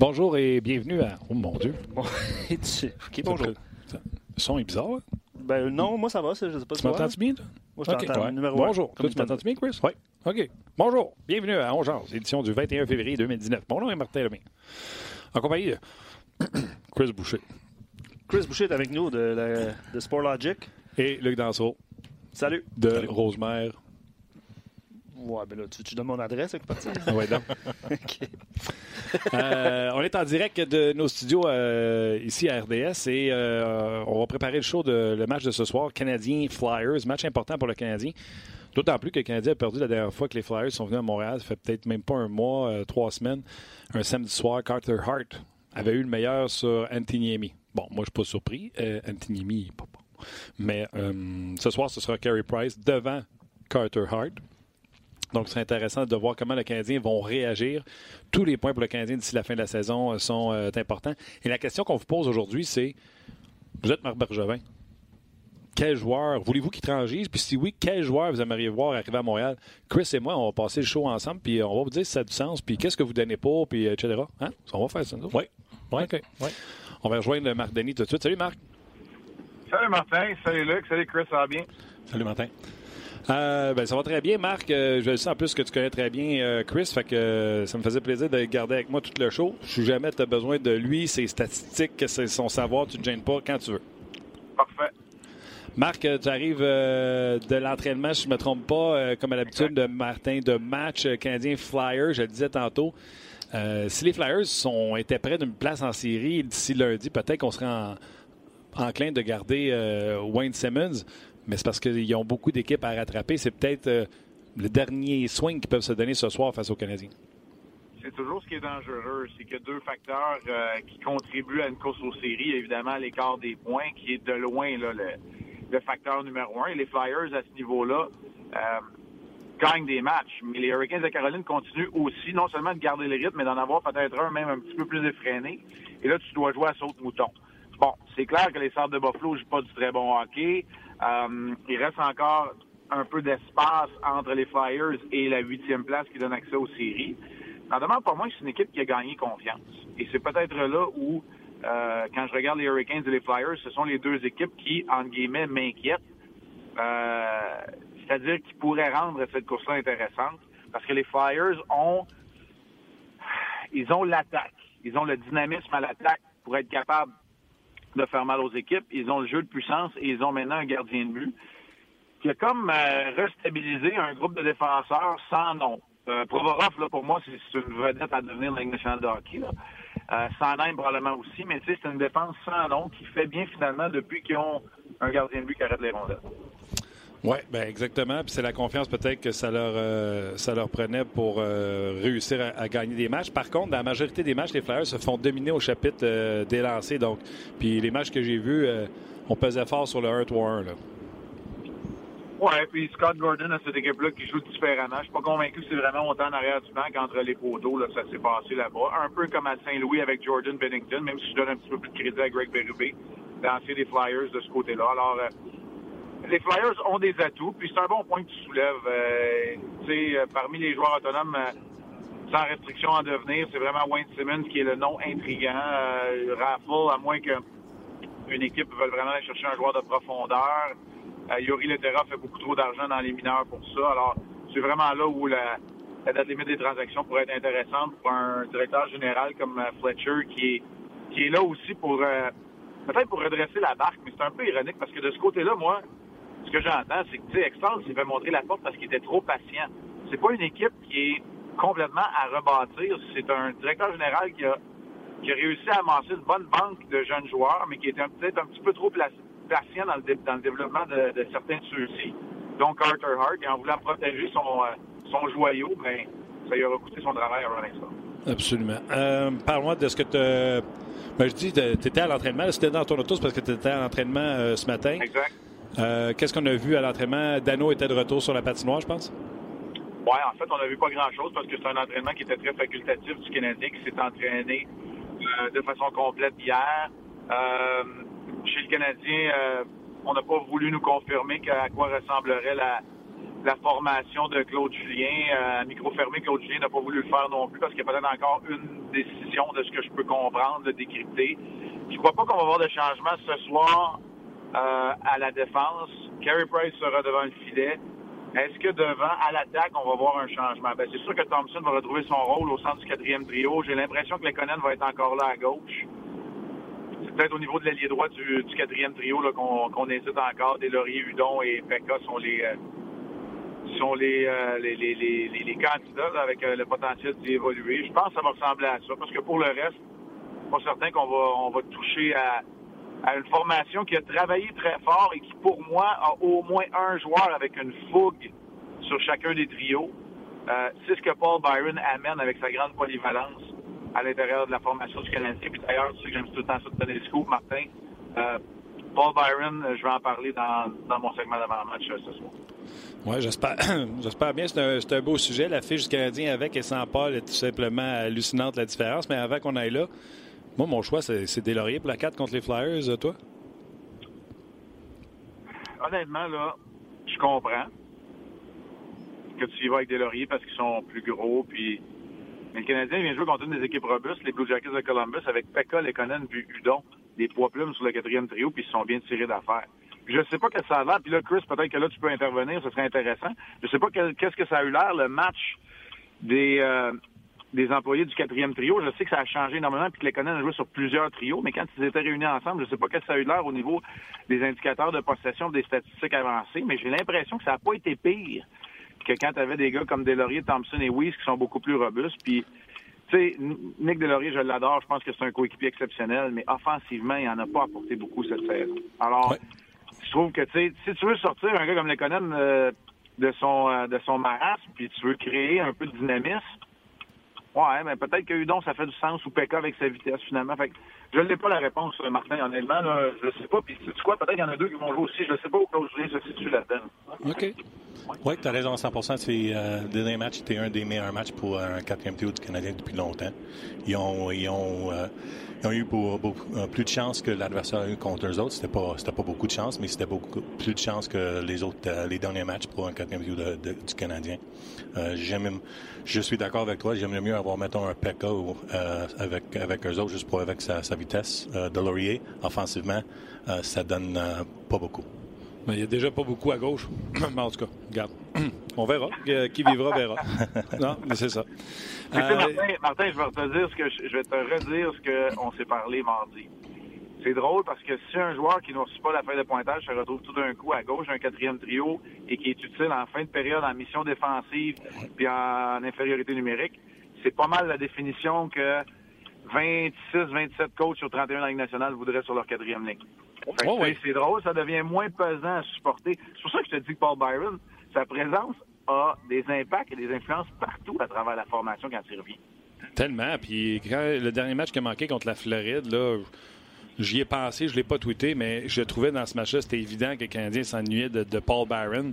Bonjour et bienvenue à. Oh mon Dieu. bonjour. Le son est bizarre. Hein? Ben non, moi ça va, je sais pas Tu m'entends bien, toi? Moi je t'entends. ouais. Numéro Bonjour. un, tu m'entends bien, Chris? Oui. OK. Bonjour. Bienvenue à Ongeance, édition du 21 février 2019. Mon nom est Martin Lemay. En compagnie de Chris Boucher. Chris Boucher est avec nous de, la- de Sport Logic. Et Luc Danseau Salut. de Rosemère. Ouais, ben là, tu, tu donnes mon adresse. Ah ouais, donc. Ok. Euh, on est en direct de nos studios euh, ici à RDS et euh, on va préparer le show de le match de ce soir, Canadien Flyers, match important pour le Canadien. D'autant plus que le Canadien a perdu la dernière fois que les Flyers sont venus à Montréal, ça fait peut-être même pas un mois, trois semaines. Un samedi soir, Carter Hart avait eu le meilleur sur Antiniemi. Bon, moi je suis pas surpris, Antiniemi pas bon. Mais ce soir, ce sera Carey Price devant Carter Hart. Donc, c'est intéressant de voir comment les Canadiens vont réagir. Tous les points pour le Canadien d'ici la fin de la saison euh, sont euh, importants. Et la question qu'on vous pose aujourd'hui, c'est vous êtes Marc Bergevin. Quel joueur voulez-vous qu'il transige? Puis si oui, quel joueur vous aimeriez voir arriver à Montréal? Chris et moi, on va passer le show ensemble, puis on va vous dire si ça a du sens, puis qu'est-ce que vous donnez pour, puis euh, etc. Hein? On va faire ça, nous? Oui. Oui. OK. Oui. On va rejoindre Marc Denis tout de suite. Salut, Marc. Salut Martin, salut Luc, salut Chris, ça va bien? Salut, Martin. Euh, ben, ça va très bien, Marc. Euh, je le sais en plus que tu connais très bien euh, Chris, fait que euh, ça me faisait plaisir de garder avec moi tout le show. Si jamais tu as besoin de lui, ses statistiques, son savoir, tu ne te gênes pas quand tu veux. Parfait. Marc, tu arrives de l'entraînement, si je ne me trompe pas, comme à l'habitude de Martin, de match canadien Flyers, je le disais tantôt. Si les Flyers sont, étaient près d'une place en série d'ici lundi, peut-être qu'on serait en- enclin de garder Wayne Simmons, mais c'est parce qu'ils ont beaucoup d'équipes à rattraper. C'est peut-être euh, le dernier swing qu'ils peuvent se donner ce soir face aux Canadiens. C'est toujours ce qui est dangereux, c'est a deux facteurs euh, qui contribuent à une course aux séries. Évidemment, l'écart des points, qui est de loin le, facteur numéro un. Et les Flyers, à ce niveau-là, euh, gagnent des matchs. Mais les Hurricanes de Caroline continuent aussi, non seulement de garder le rythme, mais d'en avoir peut-être un même un petit peu plus effréné. Et là, tu dois jouer à saute-mouton. Bon, c'est clair que les Sables de Buffalo jouent pas du très bon hockey. Euh, il reste encore un peu d'espace entre les Flyers et la huitième place qui donne accès aux séries. N'en demande pas moins c'est une équipe qui a gagné confiance. Et c'est peut-être là où, euh, quand je regarde les Hurricanes et les Flyers, ce sont les deux équipes qui, entre guillemets, m'inquiètent. Euh, C'est-à-dire qui pourraient rendre cette course-là intéressante. Parce que les Flyers ont ils ont l'attaque. Ils ont le dynamisme à l'attaque pour être capables de faire mal aux équipes. Ils ont le jeu de puissance et ils ont maintenant un gardien de but qui a comme euh, restabilisé un groupe de défenseurs sans nom. Euh, Provorov, là, pour moi, c'est une vedette à devenir la Ligue nationale de hockey. Là. Euh, probablement aussi, mais c'est une défense sans nom qui fait bien finalement depuis qu'ils ont un gardien de but qui arrête les rondelles. Oui, ben exactement. Puis c'est la confiance peut-être que ça leur, euh, ça leur prenait pour euh, réussir à, à gagner des matchs. Par contre, dans la majorité des matchs, les Flyers se font dominer au chapitre euh, des lancers. Donc, puis les matchs que j'ai vus, euh, on pesait fort sur le 1 3 1 là. Ouais, puis Scott Gordon a cette équipe-là qui joue différemment. Je suis pas convaincu que c'est vraiment autant en arrière du banc qu'entre les poteaux, là, ça s'est passé là-bas. Un peu comme à Saint-Louis avec Jordan Bennington, même si je donne un petit peu plus de crédit à Greg Berube, lancer des Flyers de ce côté-là. Alors, les Flyers ont des atouts, puis c'est un bon point que tu soulèves. Euh, tu sais, euh, parmi les joueurs autonomes, euh, sans restriction en devenir, c'est vraiment Wayne Simmons qui est le nom intriguant. Euh, Raffle, à moins que une équipe veuille vraiment aller chercher un joueur de profondeur. Euh, Yuri Letera fait beaucoup trop d'argent dans les mineurs pour ça. Alors, c'est vraiment là où la, la date limite des transactions pourrait être intéressante pour un directeur général comme euh, Fletcher qui est, qui est là aussi pour euh, peut-être pour redresser la barque, mais c'est un peu ironique parce que de ce côté-là, moi, ce que j'entends, c'est que tu sais, Extase s'est fait montrer la porte parce qu'il était trop patient. C'est pas une équipe qui est complètement à rebâtir. C'est un directeur général qui a, qui a réussi à amasser une bonne banque de jeunes joueurs, mais qui était peut-être un petit peu trop patient dans le, dé- dans le développement de, de certains de ceux-ci. Donc Carter Hart, et en voulant protéger son, euh, son joyau, ben, ça lui aura coûté son travail à Rolling Stone. Absolument. Euh, Parle-moi de ce que tu. Ben, je dis, tu étais à l'entraînement. C'était dans ton auto, parce que tu étais à l'entraînement euh, ce matin. Exact. Euh, Qu'est-ce qu'on a vu à l'entraînement? Dano était de retour sur la patinoire, je pense? Ouais, en fait, on n'a vu pas grand-chose parce que c'est un entraînement qui était très facultatif du Canadien qui s'est entraîné euh, de façon complète hier. Euh, chez le Canadien, on n'a pas voulu nous confirmer à quoi ressemblerait la, formation de Claude Julien. À micro fermé, Claude Julien n'a pas voulu le faire non plus parce qu'il y a peut-être encore une décision de ce que je peux comprendre, de décrypter. Je crois pas qu'on va avoir de changement ce soir à la défense. Carey Price sera devant le filet. Est-ce que devant, à l'attaque, on va voir un changement? Ben, c'est sûr que Thompson va retrouver son rôle au centre du quatrième trio. J'ai l'impression que Lekonen va être encore là à gauche. C'est peut-être au niveau de l'allié droit du, quatrième trio qu'on hésite encore. Des Laurier, Hudon et Pekka sont les euh, sont les, euh, les, les, les, les, candidats avec euh, le potentiel d'y évoluer. Je pense que ça va ressembler à ça. Parce que pour le reste, pas certain qu'on va on va toucher à, à une formation qui a travaillé très fort et qui, pour moi, a au moins un joueur avec une fougue sur chacun des trios. Euh, c'est ce que Paul Byron amène avec sa grande polyvalence à l'intérieur de la formation du Canadien. Puis d'ailleurs, tu sais que j'aime tout le temps ça de donner le scoop, Martin. Euh, Paul Byron, je vais en parler dans, dans mon segment d'avant-match euh, ce soir. Oui, j'espère, j'espère bien. C'est un, un, beau sujet. La fiche du Canadien avec et sans Paul est tout simplement hallucinante, la différence. Mais avant qu'on aille là, moi, mon choix, c'est des lauriers pour la 4 contre les Flyers, euh, toi? Honnêtement, là, je comprends que tu y vas avec des lauriers parce qu'ils sont plus gros. Puis... Mais le Canadien vient jouer contre une des équipes robustes, les Blue Jackets de Columbus, avec Pekka, Lekonen puis Udon, des poids plumes sur le quatrième trio, puis ils sont bien tirés d'affaires. Je ne sais pas quel ça a l'air. Puis là, Chris, peut-être que là, tu peux intervenir, ce serait intéressant. Je ne sais pas qu'est-ce que ça a eu l'air, le match des, euh, des employés du quatrième trio. Je sais que ça a changé énormément, puis que les Conan a joué sur plusieurs trios, mais quand ils étaient réunis ensemble, je ne sais pas quest que ça a eu l'air au niveau des indicateurs de possession, des statistiques avancées, mais j'ai l'impression que ça n'a pas été pire que quand tu avais des gars comme Delaurier, Thompson et Weiss qui sont beaucoup plus robustes. Puis, tu sais, Nick Delaurier, je l'adore, je pense que c'est un coéquipier exceptionnel, mais offensivement, il n'en a pas apporté beaucoup cette saison. Alors, je trouve que, tu sais, si tu veux sortir un gars comme Lekonen euh, de son euh, de son marasme, puis tu veux créer un peu de dynamisme, Ouais, mais peut-être que Udon, ça fait du sens ou Pekka avec sa vitesse finalement. Fait que je n'ai pas la réponse, Martin, honnêtement. Là, je sais pas. Puis tu quoi, peut-être qu'il y en a deux qui vont jouer aussi. Je ne sais pas où Claude se situe là-dedans. OK. Oui, tu as raison à 100 C'est, euh, le dernier match c'était un des meilleurs matchs pour un quatrième tour du Canadien depuis longtemps. Ils ont, euh, eu euh, plus de chance que l'adversaire a eu contre eux autres. C'était pas, pas beaucoup de chance, mais c'était beaucoup plus de chance que les autres, euh, les derniers matchs pour un quatrième tour du Canadien. Euh, j'aime, je suis d'accord avec toi. J'aimerais mieux avoir, un Pekka euh, avec, avec eux autres, juste pour avec sa, sa vitesse. Euh, de Laurier, offensivement, ça donne pas beaucoup. Mais il n'y a déjà pas beaucoup à gauche. mais en tout cas, regarde. On verra. Qui vivra, verra. non, mais c'est ça. Martin, Martin, je vais te dire ce que je, vais te redire ce qu'on s'est parlé mardi. C'est drôle parce que si un joueur qui ne reçoit pas la feuille de pointage se retrouve tout d'un coup à gauche un quatrième trio et qui est utile en fin de période en mission défensive puis en infériorité numérique, c'est pas mal la définition que 26, 27 coachs sur 31 dans la Ligue nationale voudraient sur leur quatrième ligne. C'est drôle, ça devient moins pesant à supporter. C'est pour ça que je te dis que Paul Byron, sa présence a des impacts et des influences partout à travers la formation quand il revient. Tellement. Puis quand le dernier match qui a manqué contre la Floride, là, J'y ai pensé, je ne l'ai pas tweeté, mais je trouvais dans ce match-là, c'était évident que le Canadien s'ennuyait de, Paul Byron.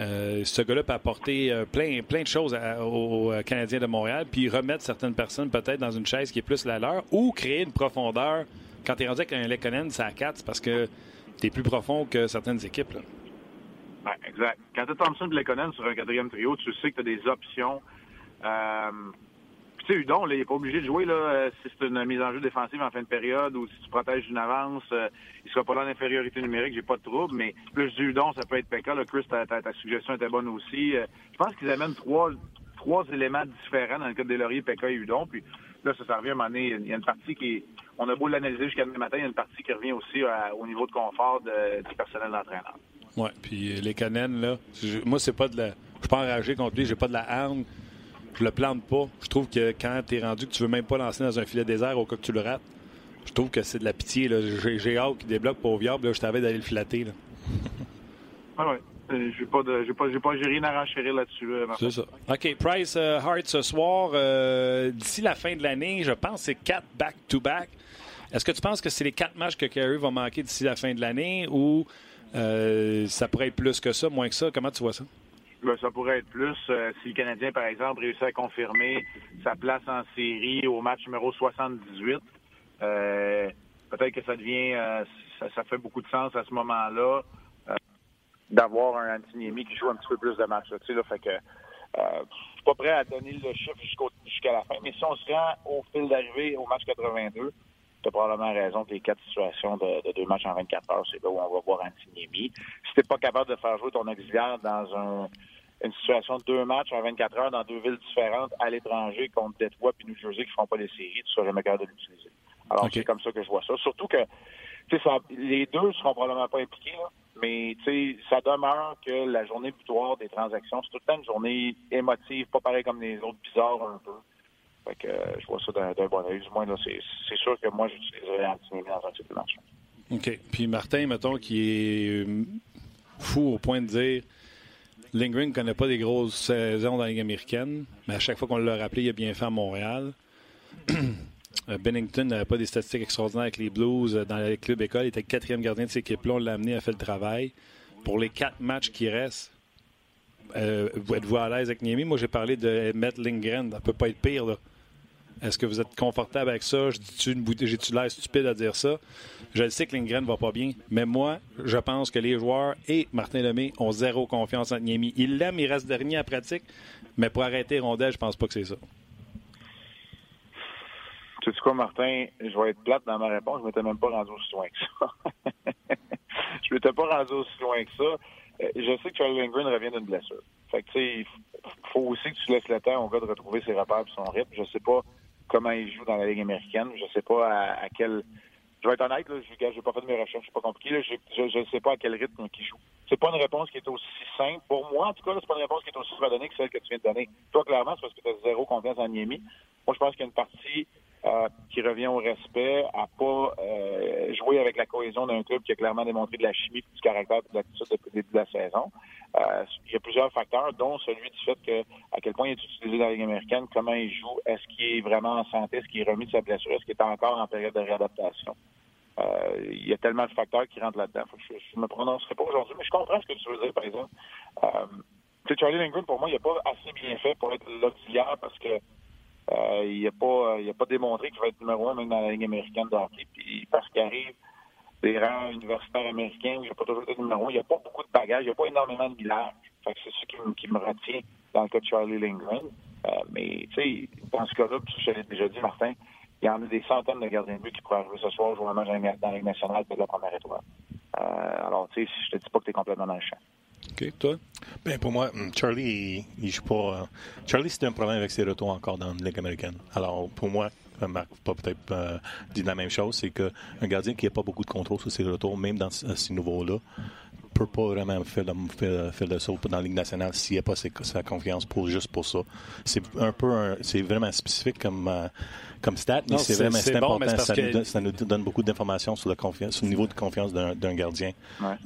Euh, ce gars-là peut apporter euh, plein, plein de choses aux Canadiens de Montréal, puis remettre certaines personnes peut-être dans une chaise qui est plus la leur, ou créer une profondeur. Quand tu es rendu avec un Lekonen, c'est à 4, parce que tu es plus profond que certaines équipes. exact. Quand tu as Thompson et Lekonen sur un quatrième trio, tu sais que tu as des options. Euh, tu sais, Udon, il n'est pas obligé de jouer là, euh, si c'est une mise en jeu défensive en fin de période ou si tu protèges une avance. Euh, il ne sera pas là en infériorité numérique, j'ai pas de trouble, mais plus du Udon, ça peut être Pekka. Chris, ta, suggestion était bonne aussi. Euh, je pense qu'ils amènent trois, trois éléments différents dans le cas des Lauriers, Pekka et Udon. Puis là, ça, revient à un moment donné. Il y a une partie qui. On a beau l'analyser jusqu'à demain matin, il y a une partie qui revient aussi au niveau de confort du personnel d'entraîneur. Oui, puis les Canènes, là, moi, c'est pas de la. Je suis pas enragé contre lui, j'ai pas de la harne je le plante pas. Je trouve que quand tu es rendu que tu veux même pas lancer dans un filet désert au cas que tu le rates, je trouve que c'est de la pitié. J'ai hâte qu'il débloque pour viable. je t'avais d'aller le filater. Là. ah ouais. Euh, j'ai pas de, j'ai pas, j'ai pas, rien à renchérir là-dessus. Euh, c'est ça. OK. Price euh, Hart ce soir. D'ici la fin de l'année, je pense que c'est quatre back-to-back. Est-ce que tu penses que c'est les quatre matchs que Carey va manquer d'ici la fin de l'année ou ça pourrait être plus que ça, moins que ça? Comment tu vois ça? Ben, ça pourrait être plus euh, si le Canadien, par exemple, réussit à confirmer sa place en série au match numéro 78. Euh, peut-être que ça devient, euh, ça, fait beaucoup de sens à ce moment-là d'avoir un Antiniemi qui joue un petit peu plus de matchs. Là, fait que suis pas prêt à donner le chiffre jusqu'à la fin, mais si on se rend au fil d'arrivée au match 82, tu as probablement raison que les quatre situations de, deux matchs en 24 heures, c'est là où on va voir Antiniemi. Si tu pas capable de faire jouer ton auxiliaire dans une situation de deux matchs en 24 heures dans deux villes différentes à l'étranger contre Detroit puis New Jersey qui ne feront pas les séries, tu serais jamais capable de l'utiliser. Alors, c'est comme ça que je vois ça. Surtout que ça, les deux ne seront probablement pas impliqués, mais ça demeure que la journée butoir des transactions, c'est tout le temps une journée émotive, pas pareil comme les autres, bizarres un peu. Fait que euh, je vois ça d'un bon oeil. Du moins, c'est sûr que moi, j'utiliserais Anthony dans un type de match. OK. Puis Martin, mettons, qui est euh, fou au point de dire Lindgren ne connaît pas des grosses saisons dans la Ligue américaine, mais à chaque fois qu'on l'a rappelé, il a bien fait à Montréal. Euh, Bennington n'avait pas des statistiques extraordinaires avec les Blues dans le club école. Il était quatrième gardien de cette équipe-là. On l'a amené, à faire le travail. Pour les quatre matchs qui restent, euh, êtes-vous à l'aise avec Niemi? Moi, j'ai parlé de Matt Lindgren. Ça ne peut pas être pire. Là. Est-ce que vous êtes confortable avec ça? J'ai-tu l'air stupide à dire ça? Je sais que Lindgren va pas bien, mais moi, je pense que les joueurs et Martin Lemay ont zéro confiance en Niemi. Il l'aime, il reste dernier à pratique, mais pour arrêter Rondel, je pense pas que c'est ça. Tu sais quoi, Martin? Je vais être plate dans ma réponse. Je m'étais même pas rendu aussi loin que ça. je m'étais pas rendu aussi loin que ça. Euh, je sais que Charlie Lindgren revient d'une blessure. Fait que, tu sais, il faut aussi que tu laisses le temps au gars de retrouver ses repères et son rythme. Je sais pas comment il joue dans la Ligue américaine. Je sais pas à, quel. Je vais être honnête, là, je n'ai pas fait de mes recherches, c'est pas compliqué. Je ne sais pas à quel rythme il joue. C'est pas une réponse qui est aussi simple. Pour moi, en tout cas, c'est pas une réponse qui est aussi redonnée que celle que tu viens de donner. Toi, clairement, c'est parce que tu as zéro confiance en Niemi. Moi, je pense qu'il y a une partie euh, qui revient au respect, à pas euh, jouer avec la cohésion d'un club qui a clairement démontré de la chimie, du caractère, de l'attitude depuis le début de la saison. Euh, il y a plusieurs facteurs, dont celui du fait que à quel point il est utilisé dans la Ligue américaine, comment il joue, est-ce qu'il est vraiment en santé, est-ce qu'il est remis de sa blessure, est-ce qu'il est encore en période de réadaptation. il y a tellement de facteurs qui rentrent là-dedans. Je ne me prononcerai pas aujourd'hui, mais je comprends ce que tu veux dire, par exemple. Charlie Lindgren, pour moi, il n'a pas assez bien fait pour être l'auxiliaire parce que euh, il n'a pas, il a pas démontré qu'il va être numéro un même dans la Ligue américaine de hockey. Puis parce qu'il arrive des rangs universitaires américains où il n'a pas toujours été numéro un, il n'y a pas beaucoup de bagages, il n'y a pas énormément de village. Fait que c'est ça qui, me retient dans le cas de Charlie Lindgren. Euh, mais tu sais, dans ce cas-là, je l'ai déjà dit, Martin, il y en a des centaines de gardiens de but qui pourraient arriver ce soir jouer un match dans la Ligue nationale pour la première étoile. Euh, alors, tu sais, je te dis pas que tu es complètement dans le champ. OK, toi? Ben, pour moi, Charlie, il, joue pas. Euh, Charlie, c'était un problème avec ses retours encore dans la Ligue américaine. Alors, pour moi, Marc pas peut-être euh, dit la même chose, c'est qu'un gardien qui n'a pas beaucoup de contrôle sur ses retours, même dans ce, ce niveau-là, peut pas vraiment faire le, faire, le saut dans la Ligue nationale s'il n'y a pas sa confiance pour juste pour ça. C'est un peu, c'est vraiment spécifique comme, euh, comme stat, mais c'est vraiment important. ça, nous donne, beaucoup d'informations sur, le niveau de confiance d'un gardien.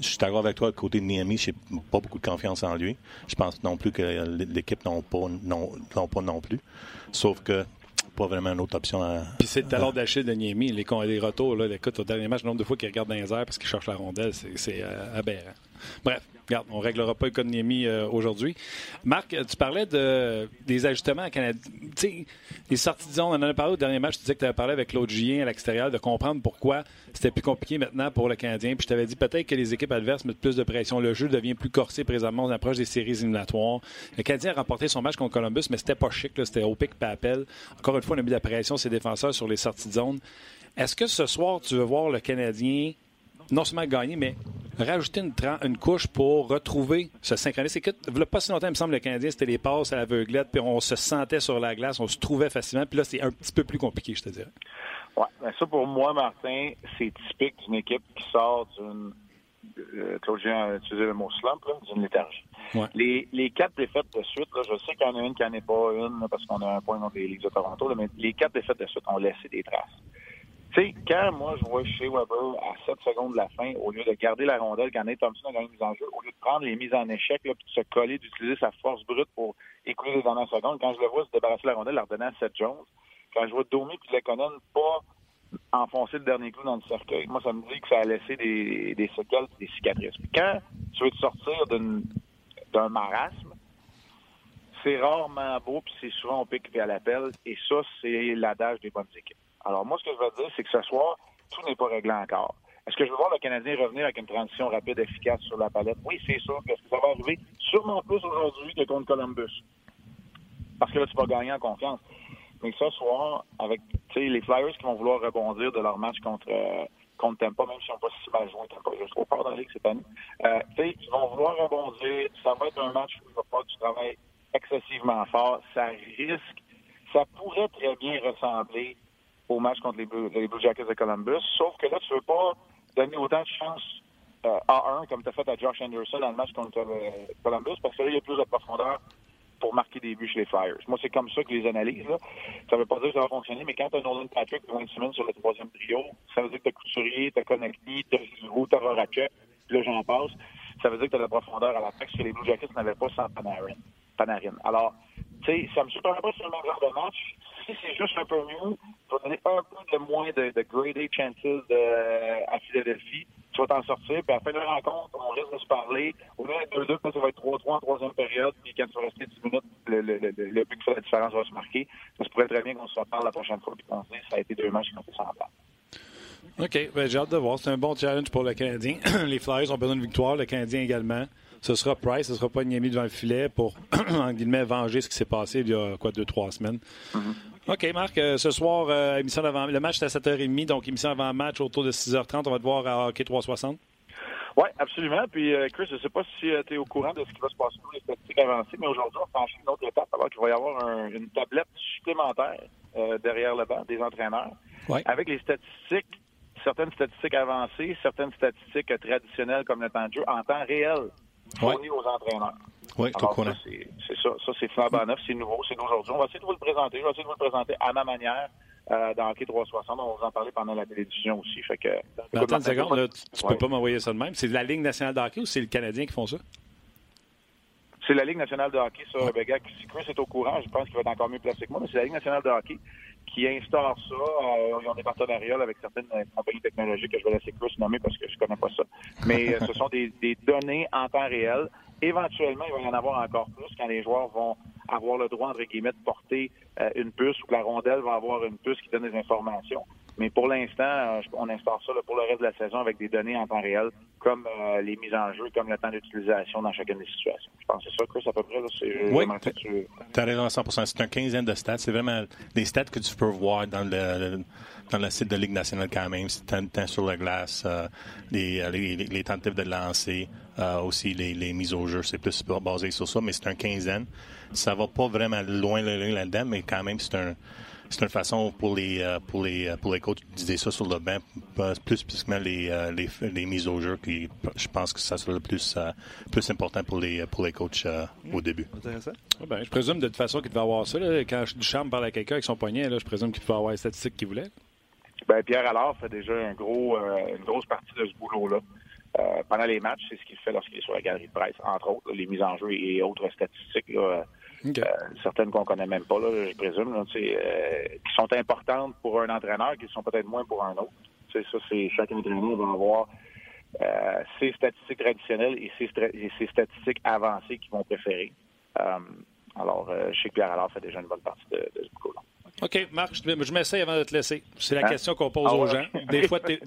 Je suis d'accord avec toi, côté de Niami, je n'ai pas beaucoup de confiance en lui. Je pense non plus que l'équipe n'ont pas non, pas non plus. Sauf que pas vraiment une autre option. À, Puis c'est le talent d'Achille de Niemi. Les, les retours, là, écoute, au dernier match, le nombre de fois qu'il regarde dans les airs parce qu'il cherche la rondelle, c'est euh, aberrant. Bref, regarde, on ne réglera pas Niemi euh, aujourd'hui. Marc, tu parlais de, des ajustements à Canada. Les sorties de zone, on en a parlé au dernier match. Tu disais que tu avais parlé avec Claude Julien à l'extérieur de comprendre pourquoi c'était plus compliqué maintenant pour le Canadien. Puis je t'avais dit peut-être que les équipes adverses mettent plus de pression. Le jeu devient plus corsé présentement. On approche des séries éliminatoires. Le Canadien a remporté son match contre Columbus, mais c'était pas chic. C'était au pic pas appel. Encore une fois, on a mis de la pression ses défenseurs sur les sorties de zone. Est-ce que ce soir, tu veux voir le Canadien non seulement gagner, mais rajouter une, une couche pour retrouver ce synchronisme. Il pas si longtemps, il me semble, le Canadien, c'était les passes à l'aveuglette, puis on se sentait sur la glace, on se trouvait facilement. Puis là, c'est un petit peu plus compliqué, je te dirais. Oui, mais ça, pour moi, Martin, c'est typique d'une équipe qui sort d'une. Euh, Claude a utilisé le mot slump, d'une léthargie. Les, les, quatre défaites de suite, là, je sais qu'il y en a une qui n'en est pas une parce qu'on a un point contre les Ligues de Toronto, mais les quatre défaites de suite ont laissé des traces. Tu sais, quand moi je vois chez Weber à 7 secondes de la fin, au lieu de garder la rondelle quand Nate Thompson a gagné une mise en jeu, au lieu de prendre les mises en échec, puis de se coller, d'utiliser sa force brute pour écouler les dernières secondes, quand je le vois se débarrasser de la rondelle, la redonner à Seth Jones, quand je vois Domi puis Lekonen pas enfoncer le dernier clou dans le cercueil, moi ça me dit que ça a laissé des, des des cicatrices. Puis quand tu veux te sortir d'un marasme, c'est rarement beau, puis c'est souvent au pic et à l'appel, et ça, c'est l'adage des bonnes équipes. Alors, moi, ce que je veux dire, c'est que ce soir, tout n'est pas réglé encore. Est-ce que je veux voir le Canadien revenir avec une transition rapide, efficace sur la palette? Oui, c'est sûr. Est-ce que ça va arriver? Sûrement plus aujourd'hui que contre Columbus. parce que là, tu vas gagner en confiance. Mais ce soir, avec les Flyers qui vont vouloir rebondir de leur match contre, euh, contre Tampa, même si on pas si mal joué Tampa, je trop fort dans la cette année. Euh, ils vont vouloir rebondir. Ça va être un match où il va pas du travail excessivement fort. Ça risque, ça pourrait très bien ressembler au match contre les Blue, les Blue Jackets de Columbus, sauf que là, tu veux pas donner autant de chance euh, à 1 comme tu as fait à Josh Anderson dans le match contre euh, Columbus, parce que là, il y a plus de profondeur pour marquer des buts chez les Flyers. Moi, c'est comme ça que je les analyse. Là. Ça veut pas dire que ça va fonctionner, mais quand tu as Nolan Patrick et Wayne Simmons sur le troisième trio, ça veut dire que tu as Couturier, tu as Connecty, tu as Giroux, tu as là, j'en passe. Ça veut dire que tu as de la profondeur à la l'attaque que les Blue Jackets n'avaient pas sans Panarin. Panarin. Alors, tu sais, ça me surprendrait pas sur le même genre de match. Si c'est juste un peu mieux, tu vas donner un peu de moins de, de grade A chances de, à Philadelphie tu vas t'en sortir. Puis à la fin de la rencontre, on risque de se parler. Au lieu d'être 2-2, ça va être 3-3 en troisième période. Puis quand tu vas rester 10 minutes, le, le, le, le but fait la différence va se marquer. Ça se pourrait très bien qu'on se reparle la prochaine fois. Puis qu'on ça a été deux matchs qui ont été semblables. OK. Ben, j'ai hâte de voir. C'est un bon challenge pour le Canadien. Les Flyers ont besoin de victoire. Le Canadien également. Ce sera Price. Ce ne sera pas Niami devant le filet pour, en guillemets, venger ce qui s'est passé il y a, quoi, deux, trois semaines. Mm-hmm. OK, Marc, euh, ce soir, euh, émission avant, le match est à 7h30, donc émission avant-match autour de 6h30. On va te voir à Hockey 360. Oui, absolument. Puis, euh, Chris, je ne sais pas si tu es au courant de ce qui va se passer pour les statistiques avancées, mais aujourd'hui, on franchit une autre étape alors qu'il va y avoir une tablette supplémentaire derrière le banc des entraîneurs avec les statistiques, certaines statistiques avancées, certaines statistiques traditionnelles comme le temps de jeu en temps réel fournies aux entraîneurs. Oui, c'est ça. Ça, c'est flambant neuf, c'est nouveau, c'est d'aujourd'hui. On va essayer de vous le présenter. Je vais essayer de vous le présenter à ma manière euh, dans Hockey 360. On va vous en parler pendant la télévision aussi. Fait que, attends une seconde, là, tu, ne peux pas m'envoyer ça de même. C'est la Ligue nationale de hockey ou c'est le Canadien qui font ça? C'est la Ligue nationale de hockey, ça. Ben, gars, si Chris est au courant, je pense qu'il va être encore mieux placé que moi, mais c'est la Ligue nationale de hockey qui instaure ça. Euh, ils ont des partenariats avec certaines euh, compagnies technologiques que je vais laisser Chris nommer parce que je connais pas ça. Mais euh, ce sont des, des données en temps réel Éventuellement, il va y en avoir encore plus quand les joueurs vont avoir le droit, entre guillemets, de porter euh, une puce ou que la rondelle va avoir une puce qui donne des informations. Mais pour l'instant, on instaure ça pour le reste de la saison avec des données en temps réel, comme euh, les mises en jeu, comme le temps d'utilisation dans chacune des situations. Je pense que c'est ça, Chris, à peu près. C'est oui, tu as raison à 100 C'est un quinzaine de stats. C'est vraiment des stats que tu peux voir dans le, dans le site de Ligue nationale quand même. C'est temps, sur la glace, les, les, les, tentatives de lancer, aussi les, les, mises au jeu. C'est plus basé sur ça, mais c'est un quinzaine. Ça va pas vraiment loin là-dedans, mais quand même, c'est un c'est une façon pour les euh, pour les euh, pour les coachs d'utiliser ça sur le banc, plus spécifiquement les, euh, les, les, mises au jeu, qui je pense que ça sera le plus plus important pour les pour les coachs au début. Intéressant. Ah ben, je présume de toute façon qu'il devait avoir ça. Là, quand Duchamp parle à quelqu'un avec son poignet, là, je présume qu'il devait avoir les statistiques qu'il voulait. Ben, Pierre Allard fait déjà un gros, une grosse partie de ce boulot-là. pendant les matchs, c'est ce qu'il fait lorsqu'il est sur la galerie de presse, entre autres, les mises en jeu et autres statistiques. Là, euh, certaines qu'on connaît même pas, là, je présume, euh, qui sont importantes pour un entraîneur, qui sont peut-être moins pour un autre. ça, c'est chaque entraîneur va avoir euh, ses statistiques traditionnelles et ses, statistiques avancées qu'ils vont préférer. alors, je sais que Pierre Allard fait déjà une bonne partie de, de ce boulot-là. OK, Marc, je, m'essaye avant de te laisser. C'est la hein? question qu'on pose ah aux gens. Des fois, tu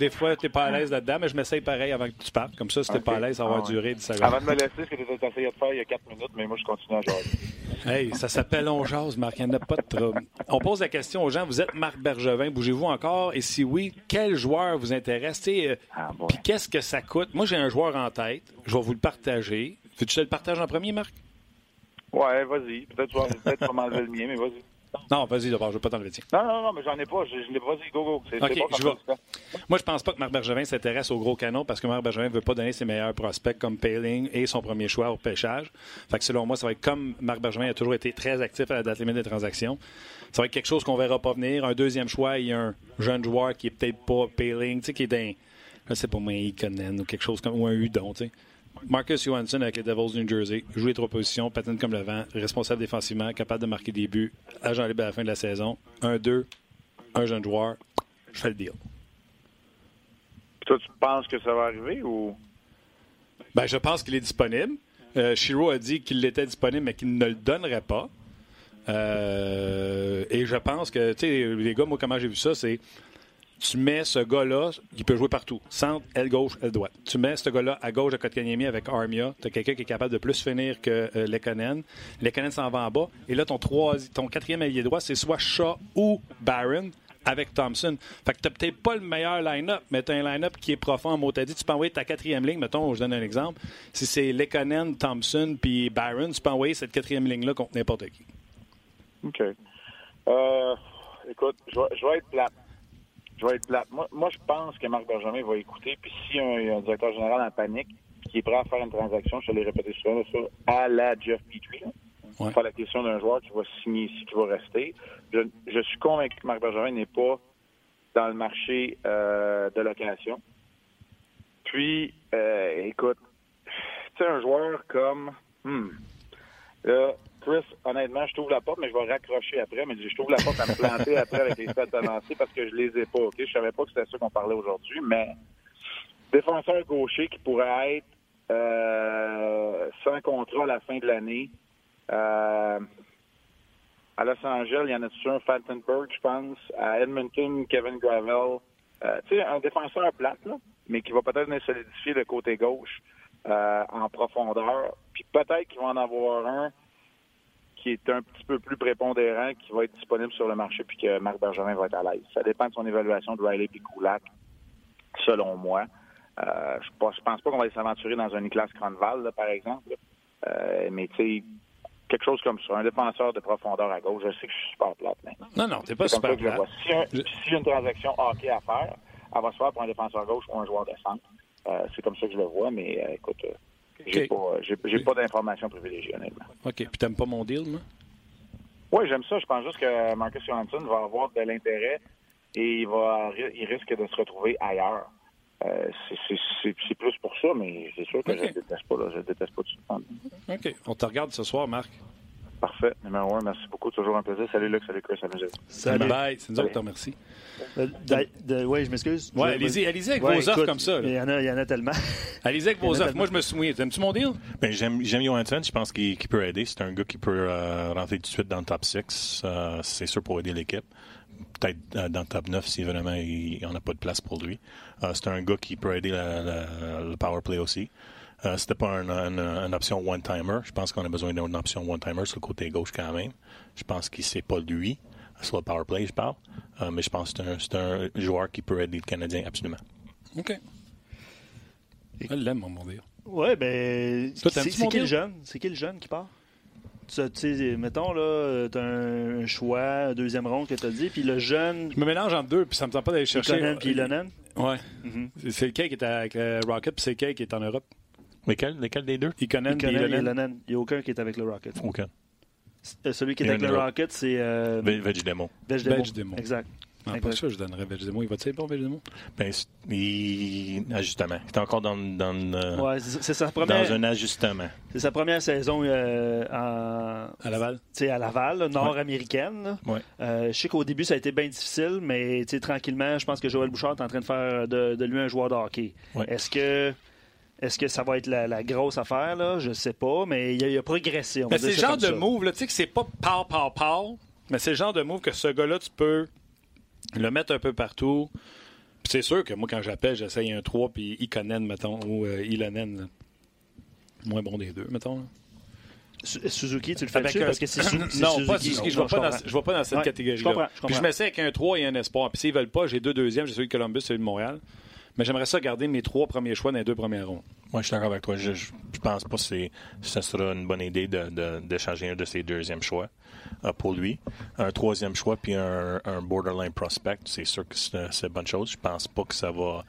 n'es pas à l'aise là-dedans, mais je m'essaye pareil avant que tu partes. Comme ça, si tu n'es pas à l'aise, ça va ah duré 10 secondes. Avant de me laisser, ce que tu essayé de faire il y a 4 minutes, mais moi, je continue à jaser. Hey, ça s'appelle On jase, Marc. Il n'y en a pas de trouble. On pose la question aux gens. Vous êtes Marc Bergevin. Bougez-vous encore? Et si oui, quel joueur vous intéresse? Euh, ah, Puis qu'est-ce que ça coûte? Moi, j'ai un joueur en tête. Je vais vous le partager. Veux-tu que je te le partage en premier, Marc? Ouais, vas-y. Peut-être que tu vas m'enlever le mien, mais vas-y. Non, vas-y d'abord, je ne veux pas t'enlever le Non, non, non, mais j'en ai pas. Je, je l'ai vas-y, go, go. C'est, OK, je. Moi, je pense pas que Marc Bergevin s'intéresse au gros canon parce que Marc Bergevin ne veut pas donner ses meilleurs prospects comme Paling et son premier choix au pêchage. Fait que selon moi, ça va être comme Marc Bergevin a toujours été très actif à la date limite des transactions. Ça va être quelque chose qu'on verra pas venir. Un deuxième choix, il y a un jeune joueur qui est peut-être pas Paling, tu sais, qui est d'un, je sais pas moi, Ikonen ou quelque chose comme, ou un Udon, tu sais. Marcus Johansson avec les Devils du New Jersey, joue les trois positions, patine comme le vent, responsable défensivement, capable de marquer des buts, agent libre à la fin de la saison. Un, deux, un jeune joueur, je fais le deal. Toi, tu penses que ça va arriver ou? Ben, je pense qu'il est disponible. Euh, Shiro a dit qu'il était disponible, mais qu'il ne le donnerait pas. Euh, et je pense que, tu sais, les gars, moi, comment j'ai vu ça, c'est tu mets ce gars-là, il peut jouer partout. Centre, aile gauche, aile droite. Tu mets ce gars-là à gauche à Kotkaniemi avec Armia. Tu as quelqu'un qui est capable de plus finir que euh, Lekonen. Lekonen s'en va en bas. Et là, ton, ton quatrième allié droit, c'est soit Shaw ou Barron avec Thompson. Fait que t'as peut-être pas le meilleur line-up, mais t'as un line-up qui est profond. Moi, t'as dit, tu peux envoyer ta quatrième ligne, mettons, je donne un exemple. Si c'est Lekonen, Thompson puis Barron, tu peux envoyer cette quatrième ligne-là contre n'importe qui. OK. Euh, écoute, je vais être plate. Je vais être plate. Moi, moi, je pense que Marc Benjamin va écouter. Puis s'il y a un, un directeur général en panique qui est prêt à faire une transaction, je te l'ai répété souvent, ça, à la Jeff Petrie, Ouais. pas la question d'un joueur qui va signer ici, qui va rester. Je, je suis convaincu que Marc Benjamin n'est pas dans le marché euh, de location. Puis, euh, écoute, tu sais, un joueur comme... Hmm, là, Chris, honnêtement, je t'ouvre la porte, mais je vais raccrocher après, mais je t'ouvre la porte à me planter après avec les stats avancés parce que je les ai pas, OK? Je savais pas que c'était ça qu'on parlait aujourd'hui, mais défenseur gaucher qui pourrait être euh, sans contrat à la fin de l'année. Euh, à Los Angeles, il y en a dessus un? Fantenberg, je pense. À Edmonton, Kevin Gravel. Euh, tu sais, un défenseur plate, là, mais qui va peut-être venir solidifier le côté gauche euh, en profondeur. Puis peut-être qu'il va en avoir un qui est un petit peu plus prépondérant, qui va être disponible sur le marché, puis que Marc Bergerin va être à l'aise. Ça dépend de son évaluation de Riley Picoulac, selon moi. Euh, je pense, je pense pas qu'on va s'aventurer dans un Niklas Cronval, là, par exemple. Euh, mais tu sais, quelque chose comme ça, un défenseur de profondeur à gauche. Je sais que je suis super plate, mais Non, non, t'es pas super ça que je le plat. vois. Si, un- si une transaction hockey à faire, elle va se faire pour un défenseur gauche ou un joueur de centre. Euh, c'est comme ça que je le vois, mais écoute, j'ai pas, j'ai pas d'informations privilégiées, honnêtement. OK. Puis t'aimes pas mon deal, moi? Oui, j'aime ça. Je pense juste que Marcus Johansson va avoir de l'intérêt et il va il risque de se retrouver ailleurs. Euh, c'est, plus pour ça, mais c'est sûr que je ne déteste pas. Là. Je le déteste pas tout le temps. OK. On te regarde ce soir, Marc. Parfait. Numéro un, merci beaucoup. Toujours un plaisir. Salut Luc, salut Chris, salut. Salut. Bye. C'est nous autres qui te remercie. Ouais, je m'excuse. Ouais, allez-y, allez-y avec Ouais, vos offres comme ça. Il y, en a, il y en a tellement. Allez-y avec vos offres. tellement. Moi, je me mouillé. T'aimes-tu mon deal? Ben, j'aime, j'aime Johansson. Je pense qu'il, peut aider. C'est un gars qui peut euh, rentrer tout de suite dans le top 6. Euh, c'est sûr pour aider l'équipe. Peut-être euh, dans le top 9 si vraiment il n'y en a pas de place pour lui. Euh, c'est un gars qui peut aider la- la- le power play aussi. Euh, c'était pas un- un- une option one-timer. Je pense qu'on a besoin d'une option one-timer sur le côté gauche quand même. Je pense que c'est pas lui. Sur le power play, je parle. Euh, mais je pense que c'est un, joueur qui peut aider le Canadien absolument. OK. Je l'aime, mon deal. Ouais, ben. C'est qui le jeune? C'est qui le jeune qui part? Tu tu sais, mettons, là, t'as un choix, un deuxième ronde que t'as dit, puis le jeune, Je me mélange entre deux, puis ça me tente pas d'aller chercher. Ikonen puis. Ouais. Mhm. C'est- C'est lequel qui est avec le Rocket, puis c'est lequel qui est en Europe? Lesquels, lesquels des deux? Ikonen Ikonen et Ilonen. Il n'y a aucun qui est avec le Rocket. Aucun. Euh, Celui qui est avec le. Rocket, c'est euh, Ve- Veg Demo. Vejdemo. Vejdemo. Exact. Non, pas Exact. ça, je donnerais Vejdemo. Il va être bon, Vejdemo? Ben, il... Ajustement. Il est encore dans, dans, euh, Ouais, c'est sa dans première, un ajustement. c'est sa première saison euh, en, À Laval? tu sais, à Laval, nord-américaine. Ouais. Euh, je sais qu'au début, ça a été bien difficile, mais tranquillement, je pense que Joël Bouchard est en train de faire de, de lui un joueur de hockey. Ouais. Est-ce que est-ce que ça va être la, la grosse affaire? Là? Je sais pas, mais il il a progressé. on Mais c'est le genre de ça. move, là, tu sais, que c'est pas pow, pow, pow, mais c'est le genre de move que ce gars-là, tu peux le mettre un peu partout. Puis c'est sûr que moi, quand j'appelle, j'essaye un 3 puis Ikonen, mettons, ou euh, Ilonen. là. Moins bon des deux, mettons. là. Suzuki, tu le fais Avec dessus un- parce que c'est Su- c'est non, Suzuki. pas Suzuki. Je ne vais, pas dans- cette Ouais, je catégorie-là. comprends, je Puis je m'essaie avec un 3 et un espoir. Puis s'ils veulent pas, j'ai deux deuxièmes. J'ai celui de Columbus, celui de Montréal. Mais j'aimerais ça garder mes trois premiers choix dans les deux premières rondes. Moi, je suis d'accord avec toi. Je, je, je pense pas que c'est- ce sera une bonne idée de, de, d'échanger un de ses deuxièmes choix euh, pour lui. Un troisième choix puis un, un borderline prospect, c'est sûr que c'est, une bonne chose. Je pense pas que ça va,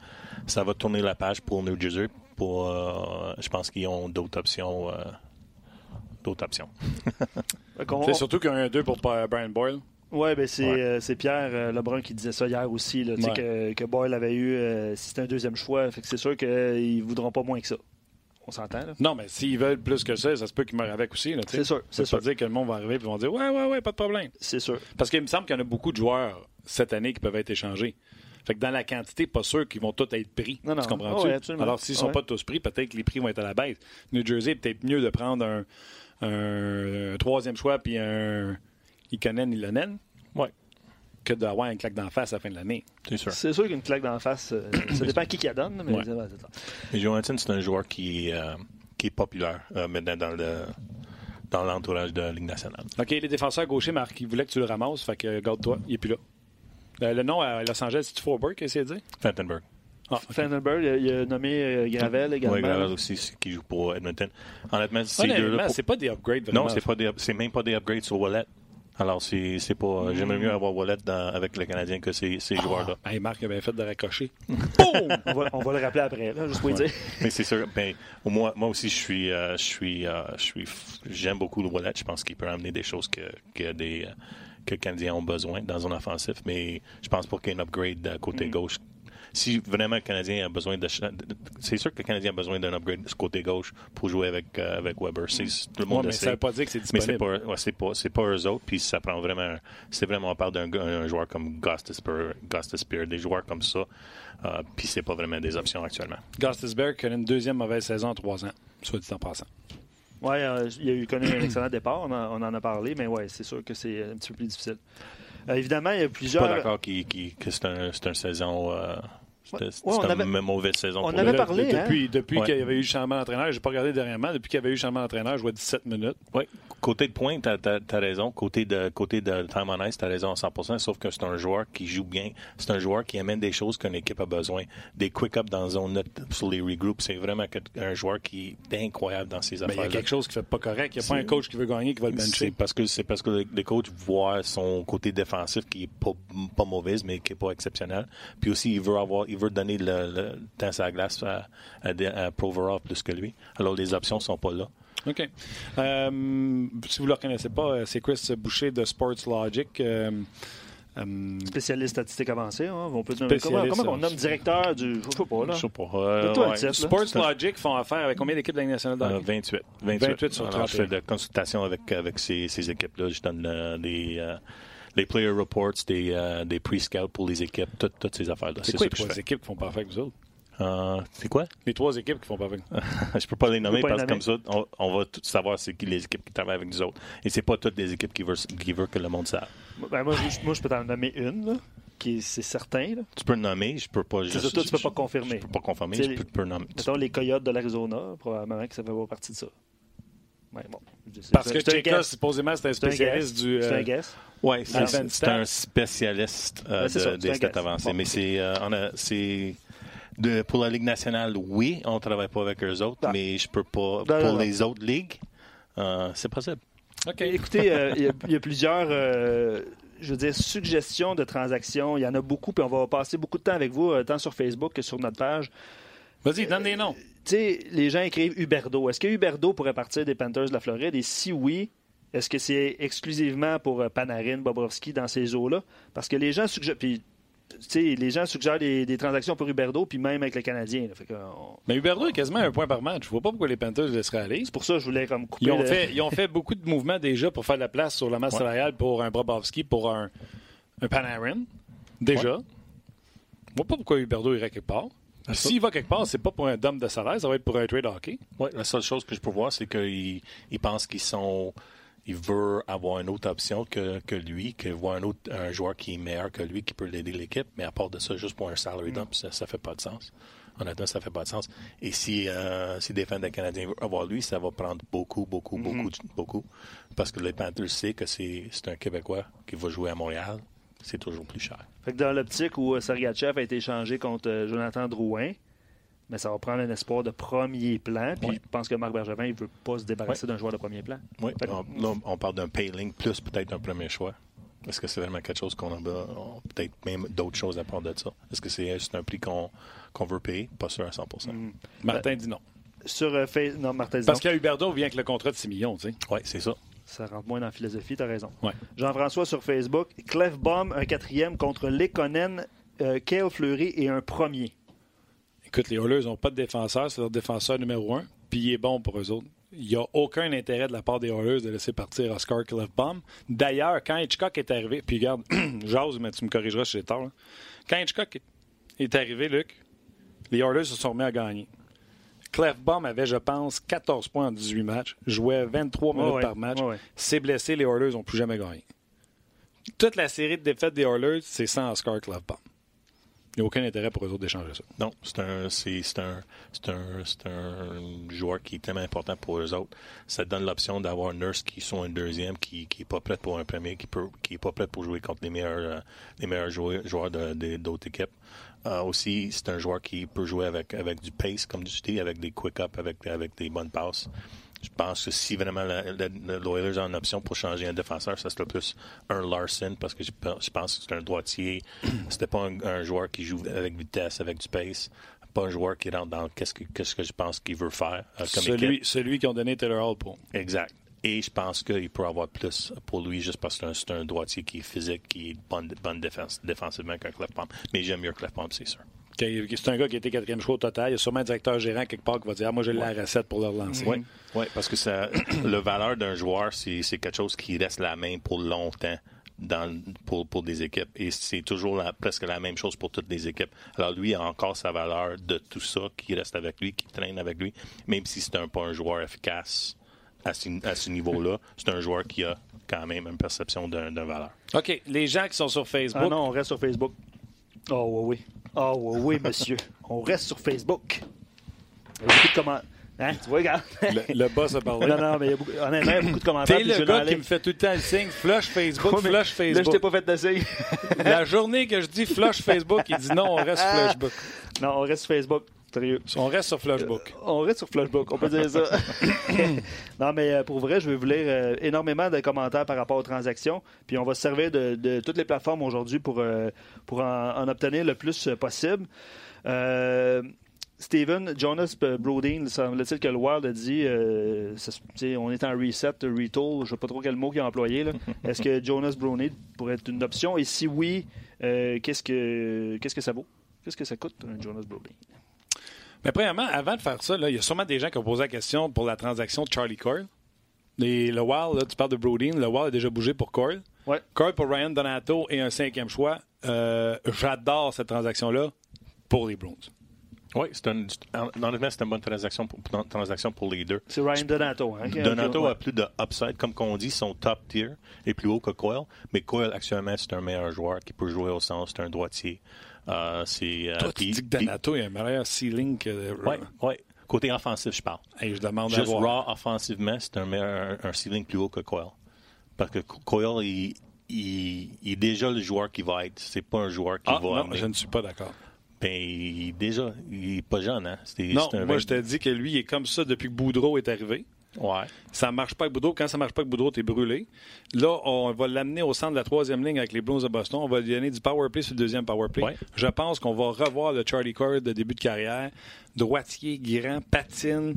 ça va tourner la page pour New Jersey. Pour, euh, je pense qu'ils ont d'autres options. euh, d'autres options. C'est surtout qu'un 2 pour Brian Boyle. Ouais, ben c'est Ouais. euh, c'est Pierre euh, Lebrun qui disait ça hier aussi, là, tu sais, Ouais. que, que Boyle avait eu, euh, si c'était un deuxième choix, fait que c'est sûr qu'ils ne voudront pas moins que ça. On s'entend? Non, mais s'ils veulent plus que ça, ça se peut qu'ils meurent avec aussi. C'est sûr, Ça c'est veut sûr. pas dire que le monde va arriver et vont dire Ouais, ouais, ouais, pas de problème. C'est sûr. Parce qu'il me semble qu'il y en a beaucoup de joueurs cette année qui peuvent être échangés. Fait que dans la quantité, pas sûr qu'ils vont tous être pris. Non, non. Tu comprends-tu? Alors, s'ils ne sont Ouais. pas tous pris, peut-être que les prix vont être à la baisse. New Jersey, peut-être mieux de prendre un, un- un troisième choix puis un Ikonen Ilonen. Ouais. que d'avoir une claque d'en face à la fin de l'année. C'est sûr. C'est sûr qu'une claque d'en face, euh, ça dépend qui qui la donne, mais Ouais. Mais Johansson, c'est un joueur qui, euh, qui est populaire euh, maintenant dans le dans l'entourage de la Ligue nationale. OK, les défenseurs gauchers, Marc, ils voulaient que tu le ramasses, fait que garde-toi, il est plus là. Euh, le nom à Los Angeles, c'est-tu Forberg qui a essayé de dire? Fantenberg. Ah, il a- il a nommé Gravel également. Oui, Gravel aussi, qui joue pour Edmonton. Honnêtement, c'est pas des upgrades. vraiment. Non, c'est pas des, c'est même pas des upgrades sur Wallet. Alors, c'est, c'est pas. J'aimerais mieux avoir Wallet dans- avec le Canadien que ces, ces joueurs-là. Hey, Marc a bien fait de raccrocher. On va, on va le rappeler après, là, juste pour dire. Mais c'est sûr. Ben, au moins, moi aussi, je suis, euh, je suis, euh, je suis, j'aime beaucoup le Wallet. Je pense qu'il peut amener des choses que, que des, euh, que les Canadiens ont besoin dans un offensif. Mais je pense pas qu'il y ait un upgrade euh, côté gauche. Si vraiment le Canadien a besoin de, c'est sûr que le Canadien a besoin d'un upgrade du côté gauche pour jouer avec euh, avec Weber. C'est, tout le Ouais, monde mais ça veut pas dire que c'est Mais disponible. c'est pas, ouais, c'est pas, c'est pas eux autres. Puis ça prend vraiment, c'est vraiment on parle d'un un joueur comme Gostisbehere, Gostisbehere, des joueurs comme ça. Euh, puis c'est pas vraiment des options actuellement. Gostisberg connaît une deuxième mauvaise saison en trois ans, soit dit en passant. Oui, il a eu connu un excellent départ, on, en- on en a parlé, mais ouais, c'est sûr que c'est un petit peu plus difficile. Euh, évidemment, il y a Je suis plusieurs. pas d'accord que c'est un, c'est une saison, euh, c'était- Ouais, c'est une avait- mauvaise saison. on pour avait lui. Parlé, de- hein? Depuis, Ouais. qu'il y avait eu le changement d'entraîneur, j'ai pas regardé dernièrement, depuis qu'il y avait eu le changement d'entraîneur, je vois 17 minutes. Ouais. Côté de pointe, t'as as, raison. Côté de côté de time on ice, t'as raison à 100%. Sauf que c'est un joueur qui joue bien. C'est un joueur qui amène des choses qu'une équipe a besoin. Des quick up dans zone sur les regroups. C'est vraiment un joueur qui est incroyable dans ses Mais Ben, il y affaires. a quelque chose qui fait pas correct. Il n'y a pas C'est- un coach qui veut gagner qui va le C'est bencher. parce que c'est parce que le, le coach voit son côté défensif qui est pas, pas mauvaise mais qui est pas exceptionnel. Puis aussi il veut avoir il veut donner le, le temps sur la glace à, à, à Provorov plus que lui. Alors les options sont pas là. OK. Euh, si vous ne le reconnaissez pas, euh, c'est Chris Boucher de Sports Logic. Euh, euh, Spécialiste statistique avancée, hein, on peut dire. Comment, comment on nomme directeur du. Je sais pas, là. Je sais pas. euh, ouais. là. Sports Logic font affaire avec combien d'équipes de la Ligue nationale de Euh, hockey? 28. 28. 28 sur Alors, je 31. fais de la consultation avec, avec ces, ces équipes-là. Je donne euh, des, euh, les player reports, des, euh, des pre-scouts pour les équipes, toutes, toutes ces affaires-là. C'est quoi les je trois équipes qui font pas affaire avec vous autres? Euh, c'est quoi? Les trois équipes qui font pas avec je peux pas les nommer pas les parce que comme ça, on, on va tout savoir c'est qui les équipes qui travaillent avec nous autres. Et c'est pas toutes les équipes qui veulent, qui veulent que le monde sache. Ben, moi, je, moi, je peux t'en nommer une, là, qui est- c'est certain. Là. Tu peux le nommer, je peux pas ça, toi, tu peux je- pas confirmer. Je peux pas confirmer, je peux, peux le nommer. Mettons les Coyotes de l'Arizona, probablement que ça fait pas partie de ça. Ouais, bon. C'est- Parce que c'est un Cheka, supposément, c'est un C'est un spécialiste du. C'est euh, un guess. Ouais, c'est Advanced c'est un spécialiste euh, de- des stats. Bon. Mais c'est, euh, c'est de, pour la Ligue nationale, oui, on travaille pas avec eux autres, Ah. mais je peux pas. Non, pour non. les autres ligues, euh, c'est possible. OK. Écoutez, euh, il y a- il y, a plusieurs, euh, je veux dire, suggestions de transactions. Il y en a beaucoup, puis on va passer beaucoup de temps avec vous, euh, tant sur Facebook que sur notre page. Vas-y, donne des noms. Tu sais, les gens écrivent Huberdo. Est-ce que Huberdo pourrait partir des Panthers de la Floride? Et si oui, est-ce que c'est exclusivement pour euh, Panarin, Bobrovski dans ces eaux-là? Parce que les gens suggèrent. Puis, les gens suggèrent des, des transactions pour Huberdo, puis même avec le Canadien. là. Fait que, on- Mais Huberdeau est quasiment un point par match. Je vois pas pourquoi les Panthers le laisseraient aller. C'est pour ça que je voulais comme couper. Ils ont, le- fait, ils ont fait beaucoup de mouvements déjà pour faire de la place sur la masse Ouais. salariale pour un Bobrovski, pour un, un Panarin. Déjà. Je vois pas pourquoi Huberdeau irait quelque part. S'il va quelque part, c'est pas pour un dom de salaire, ça va être pour un trade hockey. Ouais, la seule chose que je peux voir, c'est qu'ils ils pensent qu'ils sont. Ils veulent avoir une autre option que, que lui, que voir un autre un joueur qui est meilleur que lui, qui peut l'aider l'équipe, mais à part de ça, juste pour un salary dump, ça, ça fait pas de sens. Honnêtement, ça fait pas de sens. Et si, euh, si des fans des Canadiens veulent avoir lui, ça va prendre beaucoup, beaucoup, beaucoup, beaucoup. Parce que les Panthers savent que c'est un Québécois qui va jouer à Montréal. C'est toujours plus cher. Fait que dans l'optique où euh, Sergachev a été échangé contre euh, Jonathan Drouin, mais ça va prendre un espoir de premier plan. Puis Ouais. je pense que Marc Bergevin, il veut pas se débarrasser d'un joueur de premier plan. Oui, que- on, là, on parle d'un payling plus peut-être un premier choix. Est-ce que c'est vraiment quelque chose qu'on a peut-être même d'autres choses à part de ça? Est-ce que c'est juste un prix qu'on qu'on veut payer? Pas sûr à 100 Mm. Martin dit non. Sur euh, Face- non, Martin Parce Zidon, qu'à Huberdeau vient avec le contrat de 6 millions, tu sais. Oui, c'est ça. Ça rentre moins dans la philosophie, t'as raison. Ouais. Jean-François sur Facebook, Clef Bomb, un quatrième contre Lekonen, euh, Kale Fleury et un premier. Écoute, les Oilers n'ont pas de défenseur, c'est leur défenseur numéro un, puis il est bon pour eux autres. Il n'y a aucun intérêt de la part des Oilers de laisser partir Oscar Clefbaum. D'ailleurs, quand Hitchcock est arrivé, puis regarde, j'ose, mais tu me corrigeras chez tard. là. Quand Hitchcock est- arrivé, Luc, les Oilers se sont mis à gagner. Clefbaum avait, je pense, 14 points en 18 matchs, jouait 23 minutes par match. S'est blessé, les Oilers n'ont plus jamais gagné. toute la série de défaites des Oilers, c'est sans Oscar Clefbaum. Il n'y a aucun intérêt pour eux autres d'échanger ça. Non, c'est un, c'est, un, c'est un, c'est un joueur qui est tellement important pour eux autres. Ça donne l'option d'avoir un Nurse qui sont un deuxième, qui, qui est pas prêt pour un premier, qui peut, qui est pas prêt pour jouer contre les meilleurs, euh, les meilleurs joueurs, joueurs de, de, d'autres équipes. Euh, aussi, c'est un joueur qui peut jouer avec, avec du pace, comme tu dis, avec des quick-up, avec, avec des bonnes passes. Je pense que si vraiment l'Oilers a une option pour changer un défenseur, ça serait plus un Larson parce que je, je pense que c'est un droitier. C'était pas un, un, joueur qui joue avec vitesse, avec du pace. Pas un joueur qui rentre dans qu'est-ce que, qu'est-ce que je pense qu'il veut faire euh, comme celui, équipe. celui qui ont donné Taylor Hall pour. Exact. Et je pense qu'il peut avoir plus pour lui juste parce que c'est un, droitier qui est physique, qui est bonne, bonne défense, défensivement qu'un Clefbaum. Mais j'aime mieux Clefbaum, c'est sûr. C'est un gars qui a été quatrième choix au total. Il y a sûrement un directeur gérant quelque part qui va dire ah, Moi, j'ai ouais. la recette pour le relancer. Oui, ouais, parce que ça, le valeur d'un joueur, c'est quelque chose qui reste la même pour longtemps. Dans, pour, pour des équipes. Et c'est toujours la, presque la même chose pour toutes les équipes. Alors lui a encore sa valeur de tout ça qui reste avec lui, qui traîne avec lui, même si c'est un, pas un joueur efficace à ce, à ce niveau-là. C'est un joueur qui a quand même une perception d'une valeur. OK. Les gens qui sont sur Facebook. Ah non, on reste sur Facebook. Oh oui, oui. Oh oui, oui, monsieur. On reste sur Facebook. Il y a beaucoup de commentaires. Hein, tu vois, regarde. Le, le boss a parlé. Non, non, mais il y a beaucoup, honnêtement, il y a beaucoup de commentaires. T'es le gars qui me fait tout le temps le signe flush Facebook, Ouais, flush Facebook. Là, je t'ai pas fait de signe. La journée que je dis flush Facebook, il dit non, on reste sur Facebook. non, on reste sur Facebook. Sérieux. On reste sur Flashbook. Euh, on reste sur Flashbook, on peut dire ça. non, mais euh, pour vrai, je vais vous lire euh, énormément de commentaires par rapport aux transactions. Puis on va se servir de, de toutes les plateformes aujourd'hui pour, pour en, en, obtenir le plus possible. Euh, Steven, Jonas Brodeen, semble-t-il que le Wild a dit euh, ça, on est en reset, retool, je ne sais pas trop quel mot qu'il a employé. Est-ce que Jonas Brodeen pourrait être une option? Et si oui, euh, qu'est-ce que qu'est-ce que ça vaut? Qu'est-ce que ça coûte, un Jonas Brodeen? Mais premièrement, avant de faire ça, là, il y a sûrement des gens qui ont posé la question pour la transaction de Charlie Coyle. Et le Wild, là, tu parles de Brodeen, le Wild a déjà bougé pour Coyle. Ouais. Coyle pour Ryan Donato et un cinquième choix. Euh, J'adore cette transaction-là pour les Bruins. Oui, c'est un, honnêtement, c'est une bonne transaction pour, transaction pour les deux. C'est Ryan Donato. Hein, Donato a plus de upside. Comme on dit, son top tier est plus haut que Coyle. Mais Coyle, actuellement, c'est un meilleur joueur qui peut jouer au centre. C'est un droitier. Euh, c'est, euh, Toi, tu dis que Donato a un meilleur ceiling que... Oui, oui. Côté offensif, je parle. Hey, je demande Juste à voir. raw offensivement, c'est un, meilleur, un, un ceiling plus haut que Coyle. Parce que Coyle, il, il, il, est déjà le joueur qui va être. C'est pas un joueur qui ah, va... Non, amener. je ne suis pas d'accord. Ben, il, déjà, il est pas jeune, hein? C'est, non, c'est un moi, je te dis que lui, il est comme ça depuis que Boudreau est arrivé. Ouais. Ça marche pas avec Boudreau. Quand ça marche pas avec Boudreau, t'es brûlé. Là, on va l'amener au centre de la troisième ligne avec les Blues de Boston. On va lui donner du power play sur le deuxième power play. Ouais. Je pense qu'on va revoir le Charlie Cord de début de carrière. Droitier, grand, patine.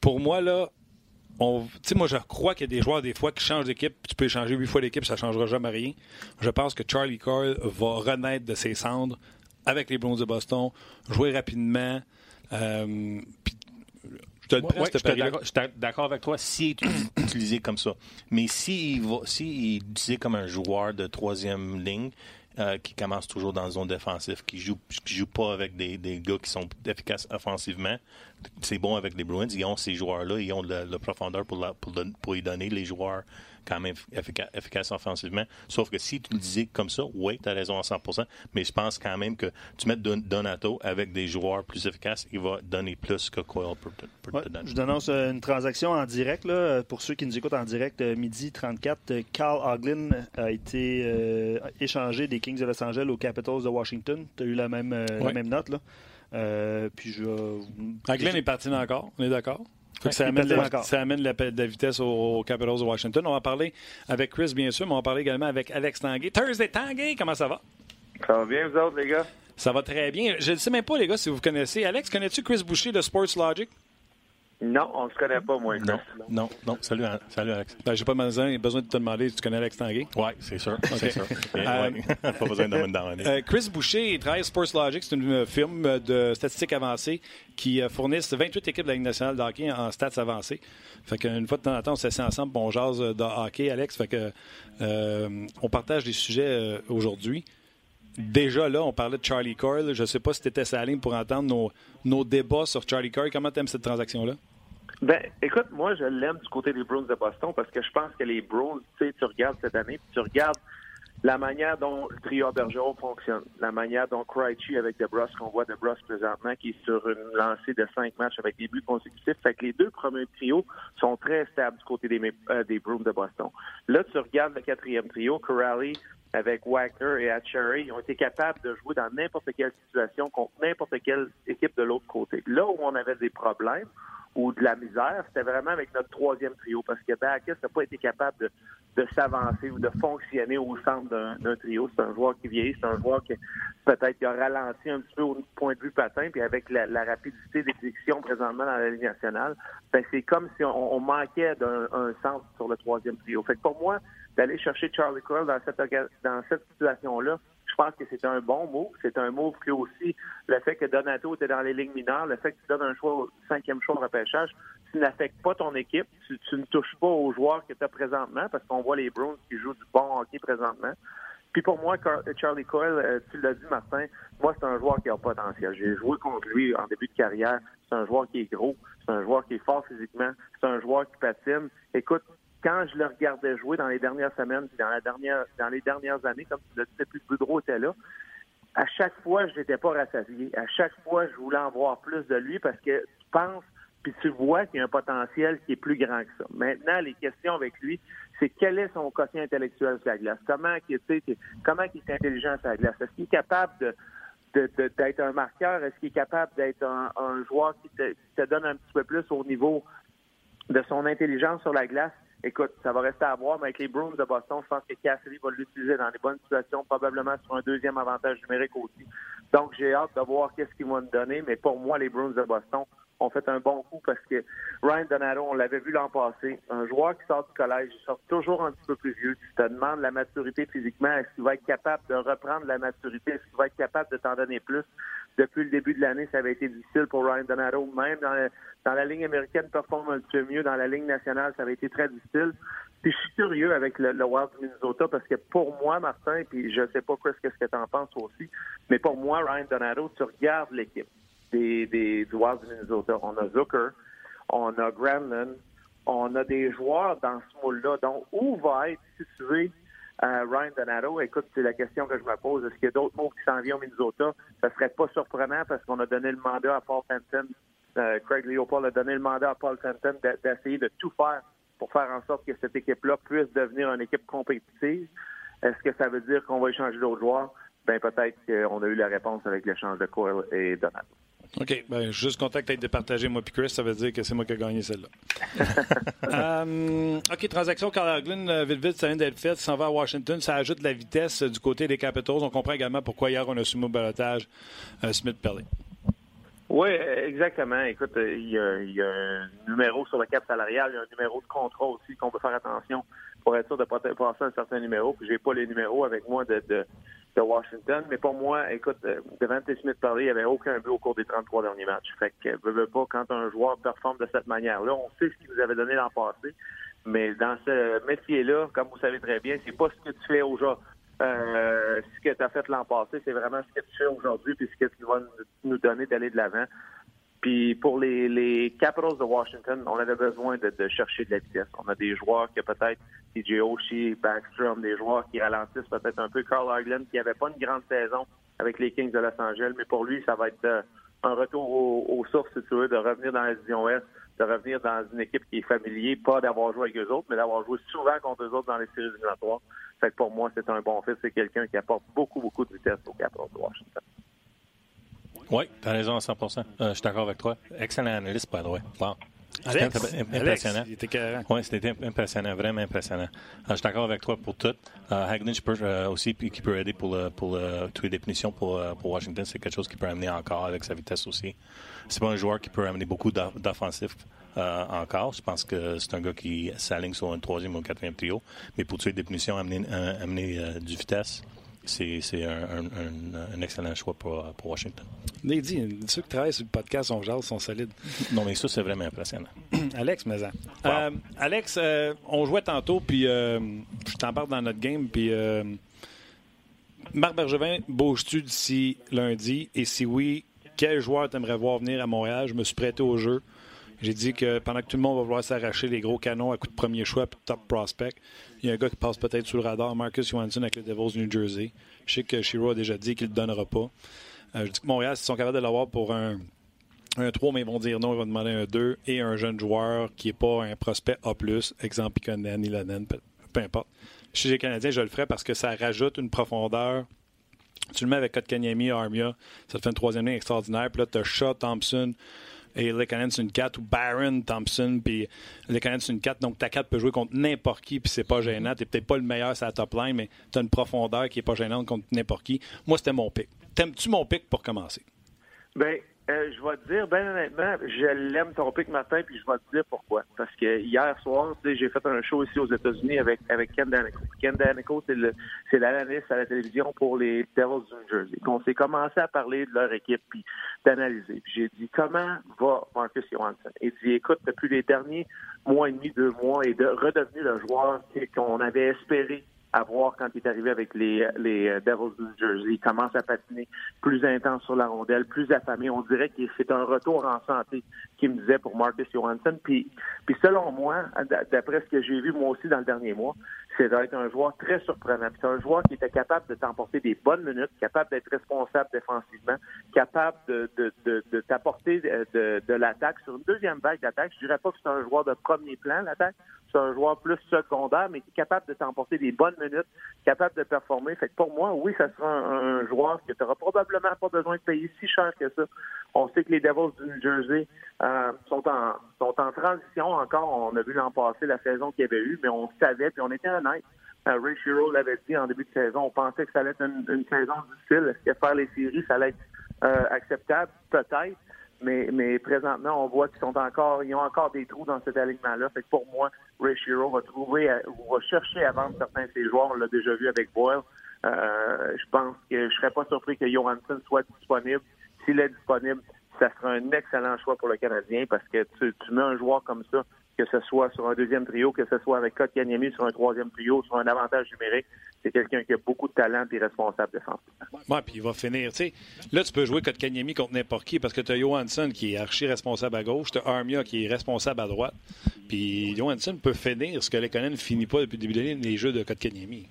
Pour moi, là, on, tu sais, moi, je crois qu'il y a des joueurs, des fois, qui changent d'équipe. Tu peux échanger huit fois d'équipe, ça changera jamais rien. Je pense que Charlie Cord va renaître de ses cendres avec les Blues de Boston, jouer rapidement. Euh, te le prête, Ouais, ce je suis d'accord- avec toi s'il est utilisé comme ça. Mais s'il va, s'il est utilisé comme un joueur de troisième ligne euh, qui commence toujours dans la zone défensive, qui joue, qui joue pas avec des, des gars qui sont efficaces offensivement, c'est bon avec les Bruins. Ils ont ces joueurs-là, ils ont le profondeur pour, la- pour, pour y donner les joueurs quand même effica- efficaces offensivement. Sauf que si tu le disais comme ça, oui, tu as raison à 100%, mais je pense quand même que tu mets Don- Donato avec des joueurs plus efficaces, il va donner plus que Coyle te, Ouais, te donner. je vous annonce euh, une transaction en direct. Là, pour ceux qui nous écoutent en direct, euh, midi 34, euh, Carl Hagelin a été euh, échangé des Kings de Los Angeles aux Capitals de Washington. Tu as eu la même, euh, la même note. Là. Euh, puis je Anglin est parti encore, on est d'accord? Ça, amène la, encore. ça amène la, de la vitesse aux, aux Capitals de Washington. On va parler avec Chris, bien sûr, mais on va parler également avec Alex Tanguay. Thursday Tanguay, comment ça va? Ça va bien, vous autres, les gars? Ça va très bien. Je ne sais même pas, les gars, si vous connaissez. Alex, connais-tu Chris Boucher de Sports Logic? Non, on se connaît pas, moi. Non, non, non. Salut, Al- salut Alex. Ben, j'ai pas besoin, besoin de te demander si tu connais Alex Tanguay. Oui, c'est sûr. C'est sûr. Euh. Pas besoin de me demander. Euh, Chris Boucher il travaille à Sports Logic. C'est une euh, firme de statistiques avancées qui fournissent 28 équipes de la Ligue nationale de hockey en stats avancées. Fait qu'une fois de temps en temps, on s'assied ensemble on jase de hockey, Alex. Fait que euh, on partage des sujets aujourd'hui. Déjà là, on parlait de Charlie Coyle. Je ne sais pas si tu étais sa ligne pour entendre nos, nos débats sur Charlie Coyle. Comment tu aimes cette transaction-là? Ben, écoute, moi, je l'aime du côté des Bruins de Boston parce que je pense que les Bruins, tu sais, tu regardes cette année, puis tu regardes la manière dont le trio Bergeron fonctionne, la manière dont Krejci avec DeBrusque, qu'on voit DeBrusque présentement, qui est sur une lancée de cinq matchs avec des buts consécutifs, fait que les deux premiers trios sont très stables du côté des, euh, des Bruins de Boston. Là, tu regardes le quatrième trio, Corrali avec Wagner et Hatchery, ils ont été capables de jouer dans n'importe quelle situation contre n'importe quelle équipe de l'autre côté. Là où on avait des problèmes, ou de la misère, c'était vraiment avec notre troisième trio, parce que Bakis n'a pas été capable de, de s'avancer ou de fonctionner au centre d'un trio. C'est un joueur qui vieillit, c'est un joueur qui peut-être a ralenti un petit peu au point de vue patin, puis avec la, la rapidité d'exécution présentement dans la Ligue nationale, ben c'est comme si on, manquait d'un centre sur le troisième trio. Fait que pour moi, d'aller chercher Charlie Coyle dans cette, dans cette situation-là, pense que c'est un bon move. C'est un move que aussi le fait que Donato était dans les lignes mineures, le fait que tu donnes un choix au cinquième choix de repêchage, tu n'affectes pas ton équipe, tu, ne touches pas aux joueurs que tu as présentement, parce qu'on voit les Browns qui jouent du bon hockey présentement. Puis pour moi, Charlie Coyle, euh, tu l'as dit, Martin, moi, c'est un joueur qui a potentiel. J'ai joué contre lui en début de carrière. C'est un joueur qui est gros. C'est un joueur qui est fort physiquement. C'est un joueur qui patine. Écoute, quand je le regardais jouer dans les dernières semaines, dans la dernière, dans les dernières années, comme tu l'as dit, depuis Boudreau était là, à chaque fois, je n'étais pas rassasié. À chaque fois, je voulais en voir plus de lui parce que tu penses, puis tu vois qu'il y a un potentiel qui est plus grand que ça. Maintenant, les questions avec lui, c'est quel est son quotient intellectuel sur la glace? Comment, comment il est intelligent sur la glace? Est-ce qu'il est capable de, d'être un marqueur? Est-ce qu'il est capable d'être un, joueur qui te, qui te, donne un petit peu plus au niveau de son intelligence sur la glace? Écoute, ça va rester à voir, mais avec les Bruins de Boston, je pense que Cassidy va l'utiliser dans les bonnes situations, probablement sur un deuxième avantage numérique aussi. Donc, j'ai hâte de voir qu'est-ce qu'ils vont nous donner, mais pour moi, les Bruins de Boston ont fait un bon coup parce que Ryan Donato, on l'avait vu l'an passé, un joueur qui sort du collège, il sort toujours un petit peu plus vieux. Tu te demandes la maturité physiquement, est-ce qu'il va être capable de reprendre la maturité, est-ce qu'il va être capable de t'en donner plus? Depuis le début de l'année, ça avait été difficile pour Ryan Donato, même dans la, ligne américaine, performe un peu mieux. Dans la ligne nationale, ça avait été très difficile. Puis je suis curieux avec le, Wild du Minnesota parce que pour moi, Martin, puis je sais pas Chris, qu'est-ce que tu en penses aussi, mais pour moi, Ryan Donato, tu regardes l'équipe des, des, du Minnesota. On a Zucker, on a Granlund, on a des joueurs dans ce moule-là. Donc, où va être situé euh, Ryan Donato? Écoute, c'est la question que je me pose. Est-ce qu'il y a d'autres mots qui s'en viennent au Minnesota? Ça serait pas surprenant parce qu'on a donné le mandat à Paul Fenton euh, Craig Leopold a donné le mandat à Paul Fenton d'essayer de tout faire pour faire en sorte que cette équipe-là puisse devenir une équipe compétitive. Est-ce que ça veut dire qu'on va échanger d'autres joueurs? Ben peut-être qu'on a eu la réponse avec l'échange de Coyle et Donald. OK. Ben, juste contact d'être départagé, moi puis Chris, ça veut dire que c'est moi qui ai gagné celle-là. Euh, OK, transaction Carl Hagelin, euh, vite, vite, ça vient d'être fait, s'en va à Washington. Ça ajoute de la vitesse du côté des Capitals. On comprend également pourquoi hier on a soumis au balotage Smith-Pelly. Oui, exactement. Écoute, euh, il y, a, un numéro sur le cap salarial, il y a un numéro de contrat aussi qu'on peut faire attention pour être sûr de passer un certain numéro. Puis j'ai pas les numéros avec moi de, de, Washington. Mais pour moi, écoute, euh, devant Smith parler, il n'y avait aucun but au cours des 33 derniers matchs. Fait que veux, veux pas quand un joueur performe de cette manière-là, on sait ce qu'il nous avait donné l'an passé. Mais dans ce métier-là, comme vous savez très bien, c'est pas ce que tu fais aujourd'hui euh, ce que tu as fait l'an passé, c'est vraiment ce que tu fais aujourd'hui puis ce que tu vas nous donner d'aller de l'avant. Puis pour les, les Capitals de Washington, on avait besoin de, chercher de la vitesse. On a des joueurs qui peut-être TJ Oshie, Backstrom, des joueurs qui ralentissent peut-être un peu. Carl Hargland qui n'avait pas une grande saison avec les Kings de Los Angeles, mais pour lui, ça va être euh, un retour aux, sources, si tu veux, de revenir dans la division Ouest, de revenir dans une équipe qui est familier, pas d'avoir joué avec eux autres, mais d'avoir joué souvent contre eux autres dans les séries éliminatoires. Fait que pour moi, c'est un bon fit. C'est quelqu'un qui apporte beaucoup, beaucoup de vitesse au Capitals de Washington. Oui, tu as raison à 100 euh, Je suis d'accord avec toi. Excellent analyste, by the way. Wow. Alex, impressionnant. il était Oui, c'était impressionnant, vraiment impressionnant. Euh, je suis d'accord avec toi pour tout. Euh, euh, aussi, qui peut aider pour, pour toutes les définitions pour, pour Washington. C'est quelque chose qui peut amener encore avec sa vitesse aussi. C'est pas un joueur qui peut amener beaucoup d'offensifs encore. Je pense que c'est un gars qui s'aligne sur un troisième ou un quatrième trio. Mais pour tuer des punitions, amener, amener du vitesse, c'est un, excellent choix pour, pour Washington. dit, ceux qui travaillent sur le podcast on jase sont solides. Non, mais ça, c'est vraiment impressionnant. Alex, mais euh, Alex, euh, on jouait tantôt, puis euh, je t'en parle dans notre game, puis Marc Bergevin, bouges-tu d'ici lundi? Et si oui, quel joueur t'aimerais voir venir à Montréal? Je me suis prêté au jeu. J'ai dit que pendant que tout le monde va vouloir s'arracher les gros canons à coup de premier choix et top prospect, il y a un gars qui passe peut-être sous le radar, Marcus Johansson avec les Devils New Jersey. Je sais que Shiro a déjà dit qu'il ne le donnera pas. je dis que Montréal, s'ils sont capables de l'avoir pour un, un 3, mais ils vont dire non, ils vont demander un 2 et un jeune joueur qui n'est pas un prospect A, exemple Ikonen, Ilanen, peu, peu importe. Chez les Canadiens, je le ferai parce que ça rajoute une profondeur tu le mets avec Kotkaniemi, Armia, ça te fait une troisième ligne extraordinaire. Puis là, tu as Shaw, Thompson et Lekanen sur une 4 ou Barron, Thompson, puis Lekanen sur une 4. Donc ta 4 peut jouer contre n'importe qui, puis c'est pas gênant. Tu peut-être pas le meilleur sur la top line, mais tu as une profondeur qui est pas gênante contre n'importe qui. Moi, c'était mon pic. T'aimes-tu mon pic pour commencer? Bien, euh, je vais te dire, ben honnêtement, je l'aime ton pic matin, puis je vais te dire pourquoi. Parce que hier soir, j'ai fait un show ici aux États-Unis avec, avec Ken Danico. Ken Danico, c'est l'analyste à la télévision pour les Devils du New Jersey. On s'est commencé à parler de leur équipe, puis d'analyser. Puis j'ai dit, comment va Marcus Johansson? Il dit, écoute, depuis les derniers mois et demi, deux mois, est redevenu le joueur qu'on avait espéré à voir quand il est arrivé avec les, les euh, Devils de New Jersey. Il commence à patiner plus intense sur la rondelle, plus affamé. On dirait que c'est un retour en santé qu'il me disait pour Marcus Johansson. Puis, puis selon moi, d'après ce que j'ai vu moi aussi dans le dernier mois, c'est d'être un joueur très surprenant. C'est un joueur qui était capable de t'emporter des bonnes minutes, capable d'être responsable défensivement, capable de, t'apporter de, de, l'attaque. Sur une deuxième vague d'attaque, je dirais pas que c'est un joueur de premier plan, l'attaque. C'est un joueur plus secondaire, mais qui est capable de t'emporter des bonnes minutes, capable de performer. Fait que pour moi, oui, ça sera un, joueur que tu n'auras probablement pas besoin de payer si cher que ça. On sait que les Devils du New Jersey euh, sont, en, sont en transition encore. On a vu l'an passé la saison qu'il y avait eu, mais on savait, puis on était honnête. Euh, Ray Shiro l'avait dit en début de saison. On pensait que ça allait être une, saison difficile. Est-ce que faire les séries, ça allait être euh, acceptable? Peut-être. Mais, mais présentement, on voit qu'ils sont encore, ils ont encore des trous dans cet alignement-là. Pour moi, Ray Shiro va trouver, va chercher à vendre certains de ses joueurs. On l'a déjà vu avec Boyle. Euh, je pense que je serais pas surpris que Johansson soit disponible. S'il est disponible, ça sera un excellent choix pour le Canadien parce que tu, tu mets un joueur comme ça que ce soit sur un deuxième trio, que ce soit avec Kotkaniemi sur un troisième trio, sur un avantage numérique. C'est quelqu'un qui a beaucoup de talent et responsable défensivement. Oui, puis il va finir. sais, là, tu peux jouer Kotkaniemi contre n'importe qui parce que tu as Johansson qui est archi responsable à gauche, tu as Armia qui est responsable à droite. Puis Johansson peut finir ce que Lekonen ne finit pas depuis le début de l'année, les jeux de Kotkaniemi.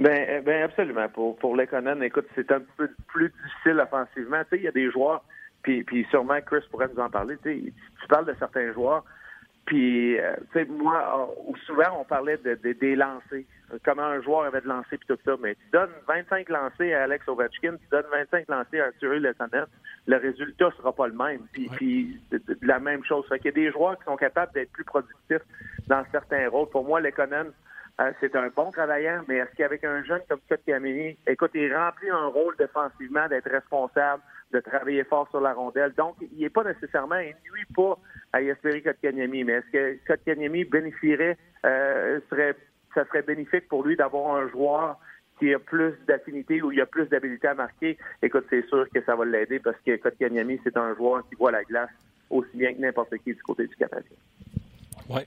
Ben, eh ben absolument. Pour, pour Lekonen, écoute, c'est un peu plus difficile offensivement. Tu sais, il y a des joueurs, puis, puis sûrement Chris pourrait nous en parler. Tu parles de certains joueurs puis, euh, tu sais, moi, souvent, on parlait de, des lancers, comment un joueur avait de lancer puis tout ça. Mais tu donnes 25 lancers à Alex Ovechkin, tu donnes 25 lancers à Arthur Lesanet, le résultat sera pas le même. Puis, puis la même chose. Fait qu'il y a des joueurs qui sont capables d'être plus productifs dans certains rôles. Pour moi, Lekonen, euh, c'est un bon travaillant, mais est-ce qu'avec un jeune comme Camini, écoute, il remplit un rôle défensivement d'être responsable, de travailler fort sur la rondelle. Donc, il n'est pas nécessairement, il nuit pas à Yasperi Kotkaniemi. Mais est-ce que Kotkaniemi bénéficierait, euh, serait, ça serait bénéfique pour lui d'avoir un joueur qui a plus d'affinité ou il a plus d'habilité à marquer? Écoute, c'est sûr que ça va l'aider parce que Kotkaniemi, c'est un joueur qui voit la glace aussi bien que n'importe qui du côté du Canadien. Oui,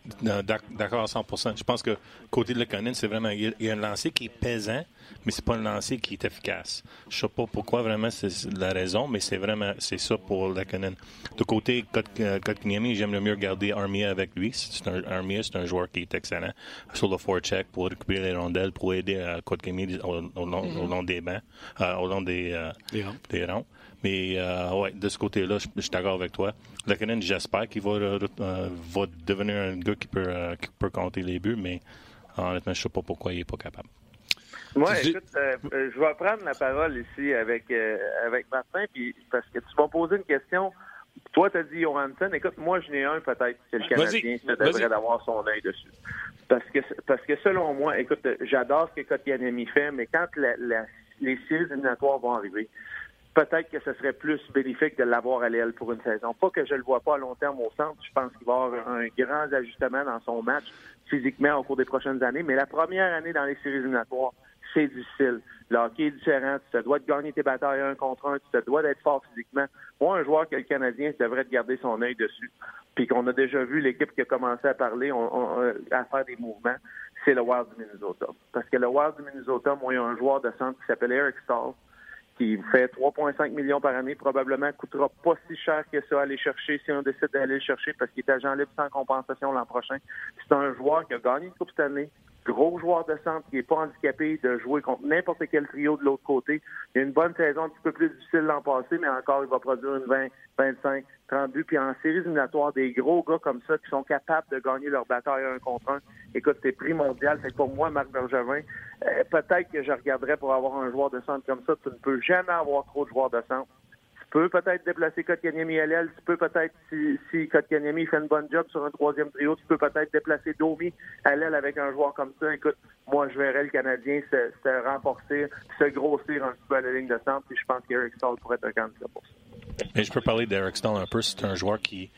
d'accord à 100 Je pense que côté de Lekonen, c'est vraiment. Il y a un lancer qui est pesant, mais c'est pas un lancer qui est efficace. Je sais pas pourquoi vraiment c'est la raison, mais c'est vraiment c'est ça pour Lekonen. De côté Kotkaniemi, j'aime le mieux garder Armia avec lui. C'est un Armia, c'est un joueur qui est excellent sur le forecheck pour récupérer les rondelles, pour aider Kotkaniemi au, long, des bancs, euh, au long des, euh, des rangs. Mais euh, ouais, de ce côté-là, je, suis d'accord avec toi. Lekanen, j'espère qu'il va, euh, va, devenir un gars qui peut, euh, qui peut compter les buts, mais honnêtement, je ne sais pas pourquoi il n'est pas capable. Moi, écoute, je vais prendre la parole ici avec, avec Martin, puis parce que tu m'as posé une question. Toi, tu as dit Johansson. Écoute, moi, je n'ai un peut-être, c'est le Canadien qui devrait avoir son œil dessus. Parce que, parce que selon moi, écoute, j'adore ce que Kotkaniemi fait, mais quand les séries éliminatoires vont arriver, peut-être que ce serait plus bénéfique de l'avoir à l'aile pour une saison. Pas que je le vois pas à long terme au centre. Je pense qu'il va avoir un grand ajustement dans son match physiquement au cours des prochaines années. Mais la première année dans les séries éliminatoires, c'est difficile. Le hockey est différent. Tu te dois de gagner tes batailles un contre un. Tu te dois d'être fort physiquement. Moi, un joueur que le Canadien devrait garder son œil dessus. Puis qu'on a déjà vu l'équipe qui a commencé à parler, à faire des mouvements, c'est le Wild du Minnesota. Parce que le Wild du Minnesota, moi, il y a un joueur de centre qui s'appelle Eric Stahl qui fait 3,5 millions par année, probablement coûtera pas si cher que ça à aller chercher si on décide d'aller le chercher parce qu'il est agent libre sans compensation l'an prochain. C'est un joueur qui a gagné une Coupe cette année, gros joueur de centre qui n'est pas handicapé de jouer contre n'importe quel trio de l'autre côté. Il a une bonne saison un petit peu plus difficile l'an passé, mais encore, il va produire une 20, 25, 30 buts. Puis en séries éliminatoires, des gros gars comme ça qui sont capables de gagner leur bataille un contre un, écoute, c'est primordial. C'est pour moi, Marc Bergevin, euh, peut-être que je regarderais pour avoir un joueur de centre comme ça. Tu ne peux jamais avoir trop de joueurs de centre peux peut-être déplacer Kotkaniemi à l'aile. Tu peux peut-être, si, si Kotkaniemi fait une bonne job sur un troisième trio, tu peux peut-être déplacer Domi à l'aile avec un joueur comme ça. Écoute, moi, je verrais le Canadien se, se renforcer, se grossir un petit peu à la ligne de centre. Puis je pense qu'Eric Stahl pourrait être un candidat pour ça. Je peux parler d'Eric Stahl un peu. C'est un joueur qui,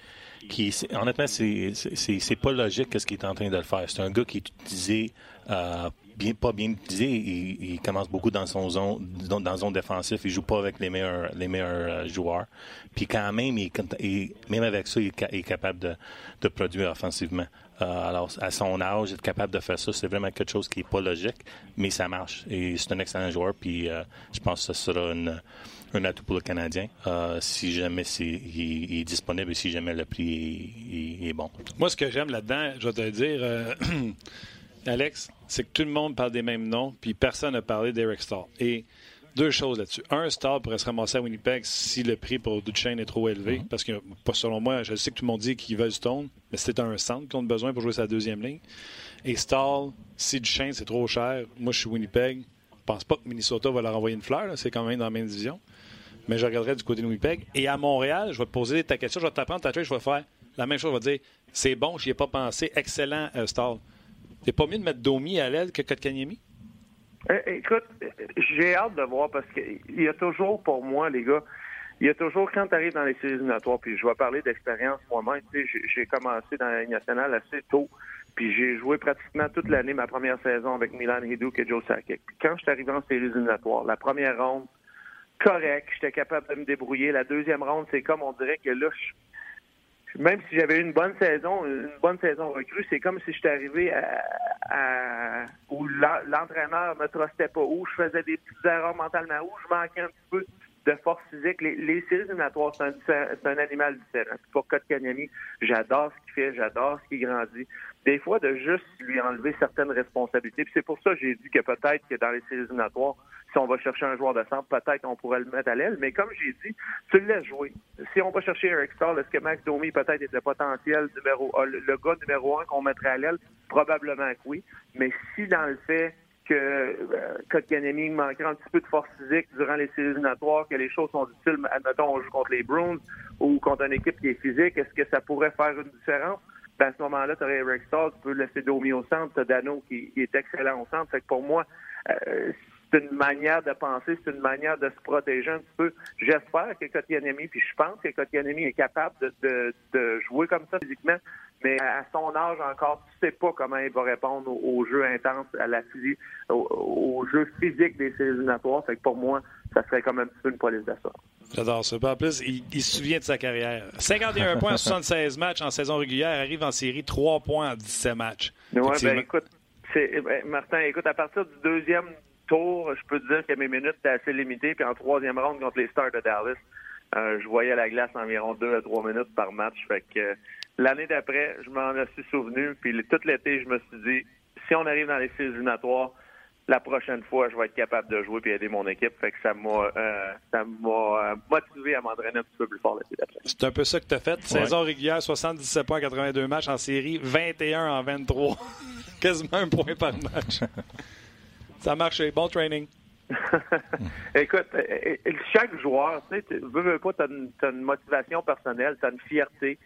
qui honnêtement, c'est, pas logique ce qu'il est en train de faire. C'est un gars qui est utilisé euh, bien, pas bien utilisé. Il, il, commence beaucoup dans son zone, dans, dans zone défensif. Il joue pas avec les meilleurs, les meilleurs euh, joueurs. Puis quand même, il, même avec ça, il est, capable de, de, produire offensivement. Euh, alors, à son âge, être capable de faire ça, c'est vraiment quelque chose qui est pas logique, mais ça marche. Et c'est un excellent joueur. Puis euh, je pense que ce sera une, un atout pour le Canadien euh, si jamais il, est disponible et si jamais le prix est, est bon. Moi, ce que j'aime là-dedans, je vais te dire. Alex, c'est que tout le monde parle des mêmes noms, puis personne n'a parlé d'Eric Stahl. Et deux choses là-dessus. Un, Stahl pourrait se ramasser à Winnipeg si le prix pour Duchesne est trop élevé. Mm-hmm. Parce que, selon moi, je sais que tout le monde dit qu'ils veulent Stone, mais c'est un centre qu'ils ont besoin pour jouer sa deuxième ligne. Et Stahl, si Duchesne c'est trop cher, moi je suis Winnipeg, je pense pas que Minnesota va leur envoyer une fleur, c'est quand même dans la même division. Mais je regarderai du côté de Winnipeg. Et à Montréal, je vais te poser ta question, je vais t'apprendre ta je vais faire la même chose, je vais dire c'est bon, j'y ai pas pensé, excellent Stahl. C'est pas mieux de mettre Domi à l'aile que Kotkaniemi? Euh, écoute, j'ai hâte de voir parce qu'il y a toujours, pour moi, les gars, il y a toujours, quand tu arrives dans les séries éliminatoires, puis je vais parler d'expérience moi-même, j'ai commencé dans la Ligue nationale assez tôt, puis j'ai joué pratiquement toute l'année ma première saison avec Milan Hiduk et Joe Sakic. Puis quand je suis arrivé en séries éliminatoires, la première ronde, correct, j'étais capable de me débrouiller. La deuxième ronde, c'est comme on dirait que là, je même si j'avais une bonne saison, une bonne saison recrue, c'est comme si j'étais arrivé à, où l'entraîneur me trustait pas, où je faisais des petites erreurs mentalement, où je manquais un petit peu de force physique. Les, les séries éliminatoires, c'est un, animal différent. Pour Kotkaniemi, j'adore ce qu'il fait, j'adore ce qu'il grandit. Des fois, de juste lui enlever certaines responsabilités. Puis c'est pour ça que j'ai dit que peut-être que dans les séries éliminatoires, si on va chercher un joueur de centre, peut-être qu'on pourrait le mettre à l'aile. Mais comme j'ai dit, tu le laisses jouer. Si on va chercher Eric Stahl, est-ce que Max Domi peut-être est le potentiel numéro le gars numéro un qu'on mettrait à l'aile? Probablement que oui. Mais si dans le fait que euh, Kotkaniemi manquerait un petit peu de force physique durant les séries éliminatoires, que les choses sont difficiles, admettons, on joue contre les Bruins ou contre une équipe qui est physique, est-ce que ça pourrait faire une différence? Ben, à ce moment-là, tu aurais Eric Stahl, tu peux laisser Domi au centre, tu as Dano qui, est excellent au centre. Pour moi, euh, c'est une manière de penser, c'est une manière de se protéger un petit peu. J'espère que Kotkaniemi, puis je pense que Kotkaniemi est capable de, de, jouer comme ça physiquement, mais à son âge encore, tu sais pas comment il va répondre au, jeu intense, à la physique, au, jeu physique des séries éliminatoires. Fait que pour moi, ça serait comme un petit peu une police d'assaut. J'adore ça. En plus, il, se souvient de sa carrière. 51 points en 76 matchs en saison régulière, arrive en série 3 points en 17 matchs. Oui, ben écoute, ben, Martin, écoute, à partir du deuxième tour, je peux te dire que mes minutes étaient assez limitées. Puis en troisième ronde contre les Stars de Dallas, euh, je voyais la glace environ deux à trois minutes par match. Fait que euh, l'année d'après, je m'en suis souvenu. Puis tout l'été, je me suis dit, si on arrive dans les séries éliminatoires, la prochaine fois, je vais être capable de jouer et aider mon équipe. Fait que ça m'a euh, ça m'a motivé à m'entraîner un petit peu plus fort l'été d'après. C'est un peu ça que tu as fait. Saison régulière, 77 points, 82 matchs en série, 21 en 23. Quasiment un point par match. Ça a marché. Bon training. Écoute, euh, euh, chaque joueur, tu sais, veux, veux pas, tu as, une motivation personnelle, tu as une fierté.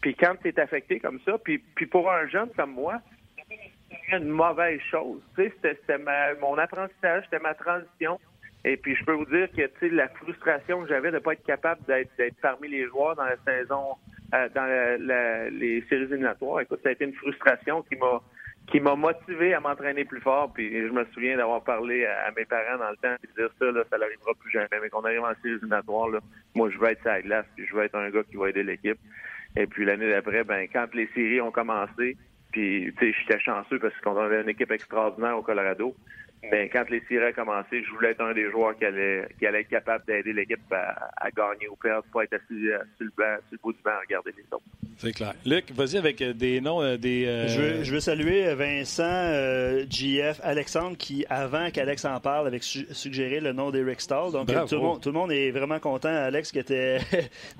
Puis quand tu es affecté comme ça, puis, puis pour un jeune comme moi, c'est une mauvaise chose. Tu sais, c'était mon apprentissage, c'était ma transition. Et puis je peux vous dire que tu sais, la frustration que j'avais de ne pas être capable d'être parmi les joueurs dans la saison, euh, dans les séries éliminatoires, écoute, ça a été une frustration qui m'a qui m'a motivé à m'entraîner plus fort. Puis je me souviens d'avoir parlé à, mes parents dans le temps et dire ça, là, ça n'arrivera plus jamais. Mais qu'on arrive en séries éliminatoires, moi, je veux être sa glace, puis je veux être un gars qui va aider l'équipe. Et puis l'année d'après, ben quand les séries ont commencé, puis tu sais, j'étais chanceux parce qu'on avait une équipe extraordinaire au Colorado. Mais quand les séries ont commencé, je voulais être un des joueurs qui allait, qui allait être capable d'aider l'équipe à, gagner ou perdre, pas être assis sur le, banc, sur le bout du banc à regarder les autres. C'est clair. Luc, vas-y avec euh, des noms, euh, des. Euh, je, veux, je, veux, saluer Vincent, JF, Alexandre, qui, avant qu'Alex en parle, avait suggéré le nom d'Eric Stahl. Donc, tout le, monde, tout le, monde, est vraiment content, Alex, qui était,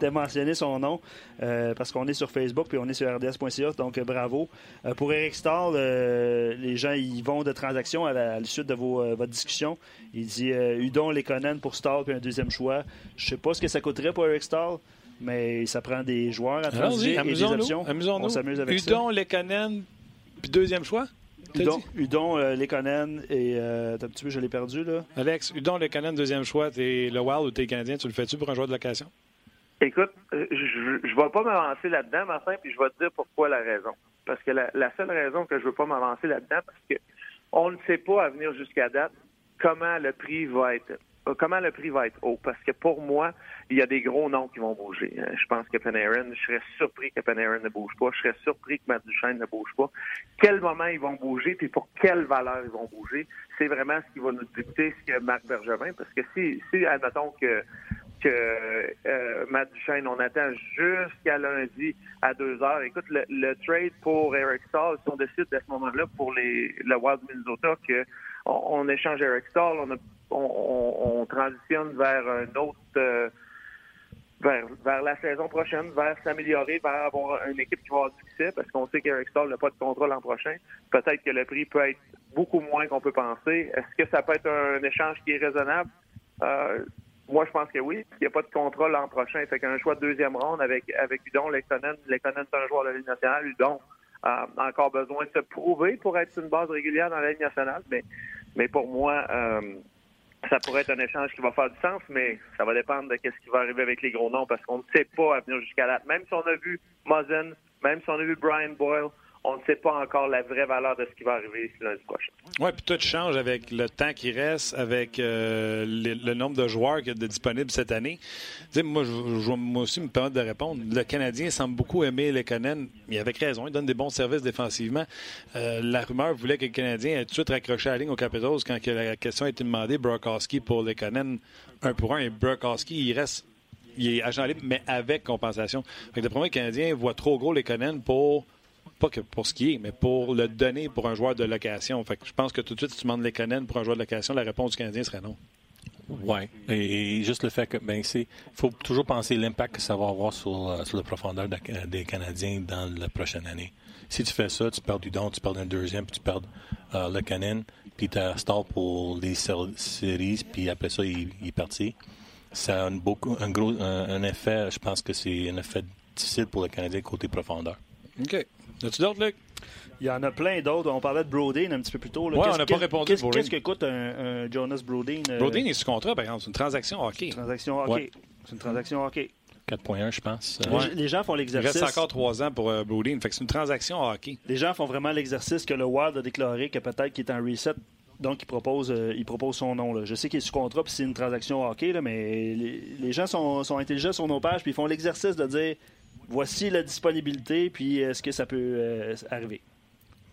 mentionné son nom, parce qu'on est sur Facebook puis on est sur RDS.ca. Donc, bravo. pour Eric Stahl, les gens ils vont de transactions à la, suite de vos, votre discussion. Il dit Udon, Lekonen pour Stahl puis un deuxième choix. Je sais pas ce que ça coûterait pour Eric Stahl mais ça prend des joueurs à transiger et des options. Amusons-nous. On s'amuse avec Udon, ça. Lekonen, puis deuxième choix? Udon, Udon euh, Lekonen et... Euh, un petit peu, je l'ai perdu, là. Alex, Udon, Lekonen, deuxième choix. T'es le Wild ou t'es Canadien, tu le fais-tu pour un joueur de location? Écoute, euh, je ne vais pas m'avancer là-dedans, Martin, puis je vais te dire pourquoi la raison. Parce que la, seule raison que je ne veux pas m'avancer là-dedans, parce que on ne sait pas à venir jusqu'à date comment le prix va être euh, comment le prix va être haut? Parce que pour moi, il y a des gros noms qui vont bouger. Euh, je pense que Panarin, je serais surpris que Panarin ne bouge pas. Je serais surpris que Matt Duchesne ne bouge pas. Quel moment ils vont bouger, puis pour quelle valeur ils vont bouger, c'est vraiment ce qui va nous dicter ce que Marc Bergevin. Parce que si, si admettons que que euh, Matt Duchesne, on attend jusqu'à lundi à 2 heures. Écoute, le, trade pour Eric Stahl, si on décide à ce moment-là pour les, le Wild Minnesota que on, échange Eric Stahl, on a on, transitionne vers un autre euh, vers, la saison prochaine, vers s'améliorer, vers avoir une équipe qui va avoir du succès, parce qu'on sait qu'Eric Stahl n'a pas de contrat l'an prochain. Peut-être que le prix peut être beaucoup moins qu'on peut penser. Est-ce que ça peut être un échange qui est raisonnable? Euh, moi, je pense que oui. Il n'y a pas de contrat l'an prochain. Fait qu'un choix de deuxième ronde avec, avec Udon, Lekonen. Lekonen, c'est un joueur de la Ligue nationale. Udon a encore besoin de se prouver pour être une base régulière dans la Ligue nationale. Mais, mais pour moi, euh, ça pourrait être un échange qui va faire du sens, mais ça va dépendre de ce qui va arriver avec les gros noms parce qu'on ne sait pas à venir jusqu'à là. Même si on a vu Muzzin, même si on a vu Brian Boyle, on ne sait pas encore la vraie valeur de ce qui va arriver lundi prochain. Oui, puis tout change avec le temps qui reste, avec euh, le, nombre de joueurs qui est disponibles cette année. moi, je, moi aussi me permettre de répondre. Le Canadien semble beaucoup aimer Lekonen. Il avait raison, il donne des bons services défensivement. Euh, la rumeur voulait que le Canadien ait tout de suite raccroché la ligne au Capitals quand la question a été demandée, Brokowski pour Lekonen, un pour un, et Brokowski, il reste il est agent libre, mais avec compensation. Fait que, Canadien voit trop gros les pour pas que pour ce qui est, mais pour le donner pour un joueur de location. Fait je pense que tout de suite, si tu demandes les Canadiens pour un joueur de location, la réponse du Canadien serait non. Oui. Et, juste le fait que, ben, c'est, faut toujours penser l'impact que ça va avoir sur, euh, sur la profondeur des Canadiens dans la prochaine année. Si tu fais ça, tu perds du don, tu perds un deuxième, puis tu perds euh, le canin, puis tu as Star pour les séries, puis après ça, il, est parti. Ça a un, beaucoup, un gros un effet, je pense que c'est un effet difficile pour le Canadien côté profondeur. OK. As-tu d'autres, Luc? Il y en a plein d'autres. On parlait de Brodeen un petit peu plus tôt. Oui, on n'a pas répondu Qu'est-ce que coûte un, Jonas Brodeen? Euh? Brodeen est sous contrat, par exemple. C'est une transaction hockey. Transaction hockey. C'est une transaction hockey. 4.1, je pense. Les, gens font l'exercice. Il reste encore trois ans pour euh, Brodeen. Fait que c'est une transaction hockey. Les gens font vraiment l'exercice que le Wild a déclaré que peut-être qu'il est en reset. Donc, il propose, euh, il propose son nom. Là. Je sais qu'il est sous contrat puis c'est une transaction hockey, là, mais les, gens sont, sont, intelligents sur nos pages puis ils font l'exercice de dire voici la disponibilité, puis est-ce que ça peut euh, arriver?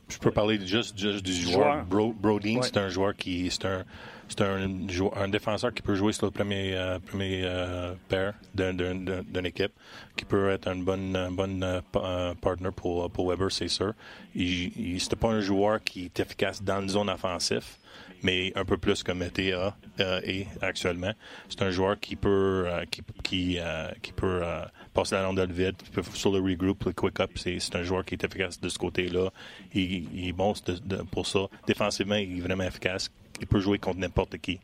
Je peux parler juste, du joueur. Brodeen, c'est un joueur qui. C'est un, c'est un, un, défenseur qui peut jouer sur le premier, euh, premier euh, paire d'une équipe, qui peut être un bon, bonne partner pour, pour Weber, c'est sûr. Il, il c'est pas un joueur qui est efficace dans la zone offensive, mais un peu plus que Météa euh, est actuellement. C'est un joueur qui peut euh, qui, qui, euh, qui peut passer la rondelle vite, peut, sur le regroup, le quick-up. C'est un joueur qui est efficace de ce côté-là. Il, est bon pour ça. Défensivement, il est vraiment efficace. Il peut jouer contre n'importe qui.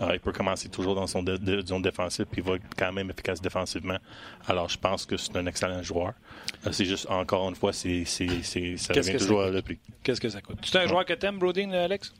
il peut commencer toujours dans son zone défensive, puis il va être quand même efficace défensivement. Alors, je pense que c'est un excellent joueur. c'est juste, encore une fois, c'est, ça revient toujours à le prix. Qu'est-ce que ça coûte? C'est un joueur que t'aimes, Brodeen, Alex?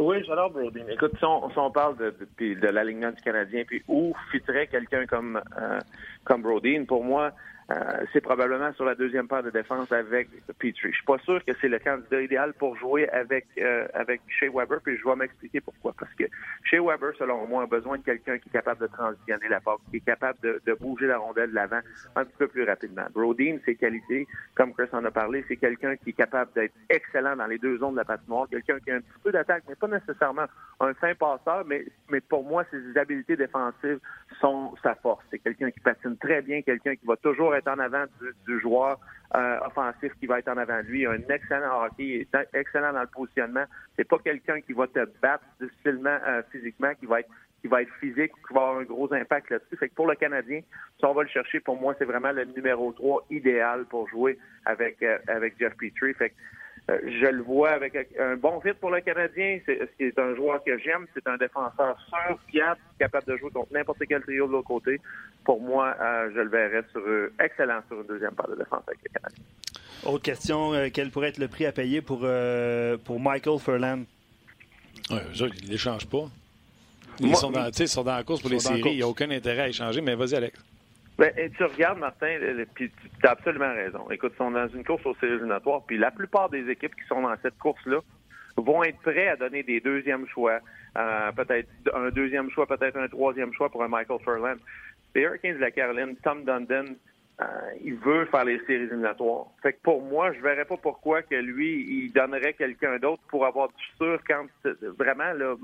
Oui, j'adore Brodeen. Écoute, si on, parle de, de, l'alignement du Canadien, puis où fitterait quelqu'un comme, euh, comme pour moi, euh, c'est probablement sur la deuxième paire de défense avec Petrie. Je suis pas sûr que c'est le candidat idéal pour jouer avec euh, avec Shea Weber, puis je vais m'expliquer pourquoi. Parce que Shea Weber, selon moi, a besoin de quelqu'un qui est capable de transitionner la porte, qui est capable de, de bouger la rondelle de l'avant un petit peu plus rapidement. Brodeen, ses qualités, comme Chris en a parlé, c'est quelqu'un qui est capable d'être excellent dans les deux zones de la patinoire, quelqu'un qui a un petit peu d'attaque, mais pas nécessairement un fin passeur, mais, mais pour moi, ses habiletés défensives sont sa force. C'est quelqu'un qui patine très bien, quelqu'un qui va toujours être en avant du, joueur euh, offensif qui va être en avant de lui. Un excellent hockey, excellent dans le positionnement. C'est pas quelqu'un qui va te battre difficilement euh, physiquement, qui va être qui va être physique, qui va avoir un gros impact là-dessus. Fait que pour le Canadien, si on va le chercher, pour moi, c'est vraiment le numéro 3 idéal pour jouer avec euh, avec Jeff Petrie. Je le vois avec un bon fit pour le Canadien. C'est un joueur que j'aime. C'est un défenseur sûr, fiable, capable de jouer contre n'importe quel trio de l'autre côté. Pour moi, euh, je le verrais sur excellent sur une deuxième part de défense avec le Canadien. Autre question, euh, quel pourrait être le prix à payer pour, pour Michael Furlan? Ouais, ils ne l'échangent pas. Ils, sont dans, ils sont dans la course pour les séries. Il n'y a aucun intérêt à échanger, mais vas-y, Alex. Ben, tu regardes, Martin, puis tu as absolument raison. Écoute, ils sont dans une course aux séries éliminatoires, puis la plupart des équipes qui sont dans cette course-là vont être prêts à donner des deuxièmes choix, euh, peut-être un deuxième choix, peut-être un troisième choix pour un Michael Furlan. Les Hurricanes de la Caroline, Tom Dundon, euh, il veut faire les séries éliminatoires. Fait que pour moi, je verrais pas pourquoi que lui, il donnerait quelqu'un d'autre pour avoir du sûr quand vraiment là,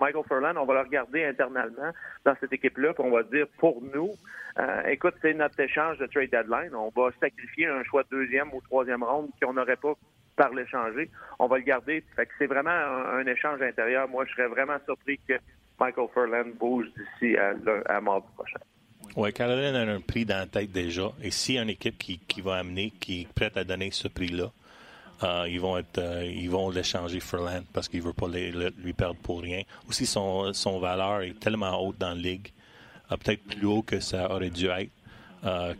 Michael Furlan, on va le regarder internalement dans cette équipe-là, puis on va dire pour nous, euh, écoute, c'est notre échange de trade deadline. On va sacrifier un choix de deuxième ou troisième ronde qu'on n'aurait pas par l'échanger. On va le garder. C'est vraiment un, échange intérieur. Moi, je serais vraiment surpris que Michael Furlan bouge d'ici à, à mardi prochain. Oui, Caroline a un prix dans la tête déjà. Et s'il y a une équipe qui, qui va amener, qui est prête à donner ce prix-là, euh, ils vont être, euh, ils vont l'échanger Furlan parce qu'il veut pas lui perdre pour rien. Aussi, son, son valeur est tellement haute dans la ligue, euh, peut-être plus haut que ça aurait dû être.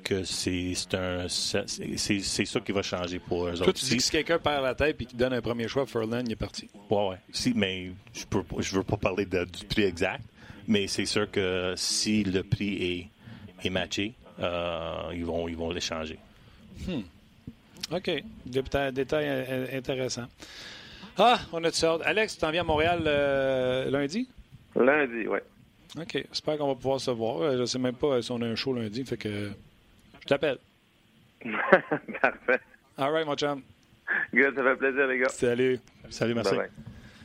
que c'est un c'est ça qui va changer pour eux Toi, autres. tu dis que si quelqu'un perd la tête et qu'il donne un premier choix, Furlan, il est parti. Ouais, ouais. Si, mais je peux je veux pas parler de, du prix exact, mais c'est sûr que si le prix est, est matché, ils vont ils vont l'échanger. Hmm. OK. Détail, détail intéressant. Ah, on a de sorte. Alex, tu t'en viens à Montréal euh, lundi? Lundi, oui. OK. J'espère qu'on va pouvoir se voir. Euh, je ne sais même pas si on a un show lundi, fait que je t'appelle. Parfait. All right, mon chum. Good, ça fait plaisir, les gars. Salut. Salut, merci.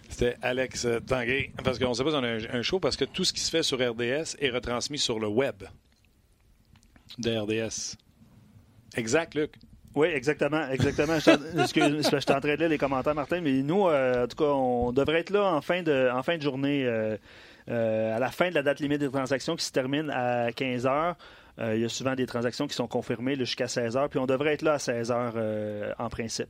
C'était Alex euh, Tanguay. Parce qu'on ne sait pas si on a un, show, parce que tout ce qui se fait sur RDS est retransmis sur le web de RDS. Exact, Luc. Oui, exactement. exactement. je, en train de lire les commentaires, Martin, mais nous, euh, en tout cas, on devrait être là en fin de, en fin de journée, euh, euh, à la fin de la date limite des transactions qui se termine à 15 heures. il y a souvent des transactions qui sont confirmées jusqu'à 16 heures, puis on devrait être là à 16 heures en principe.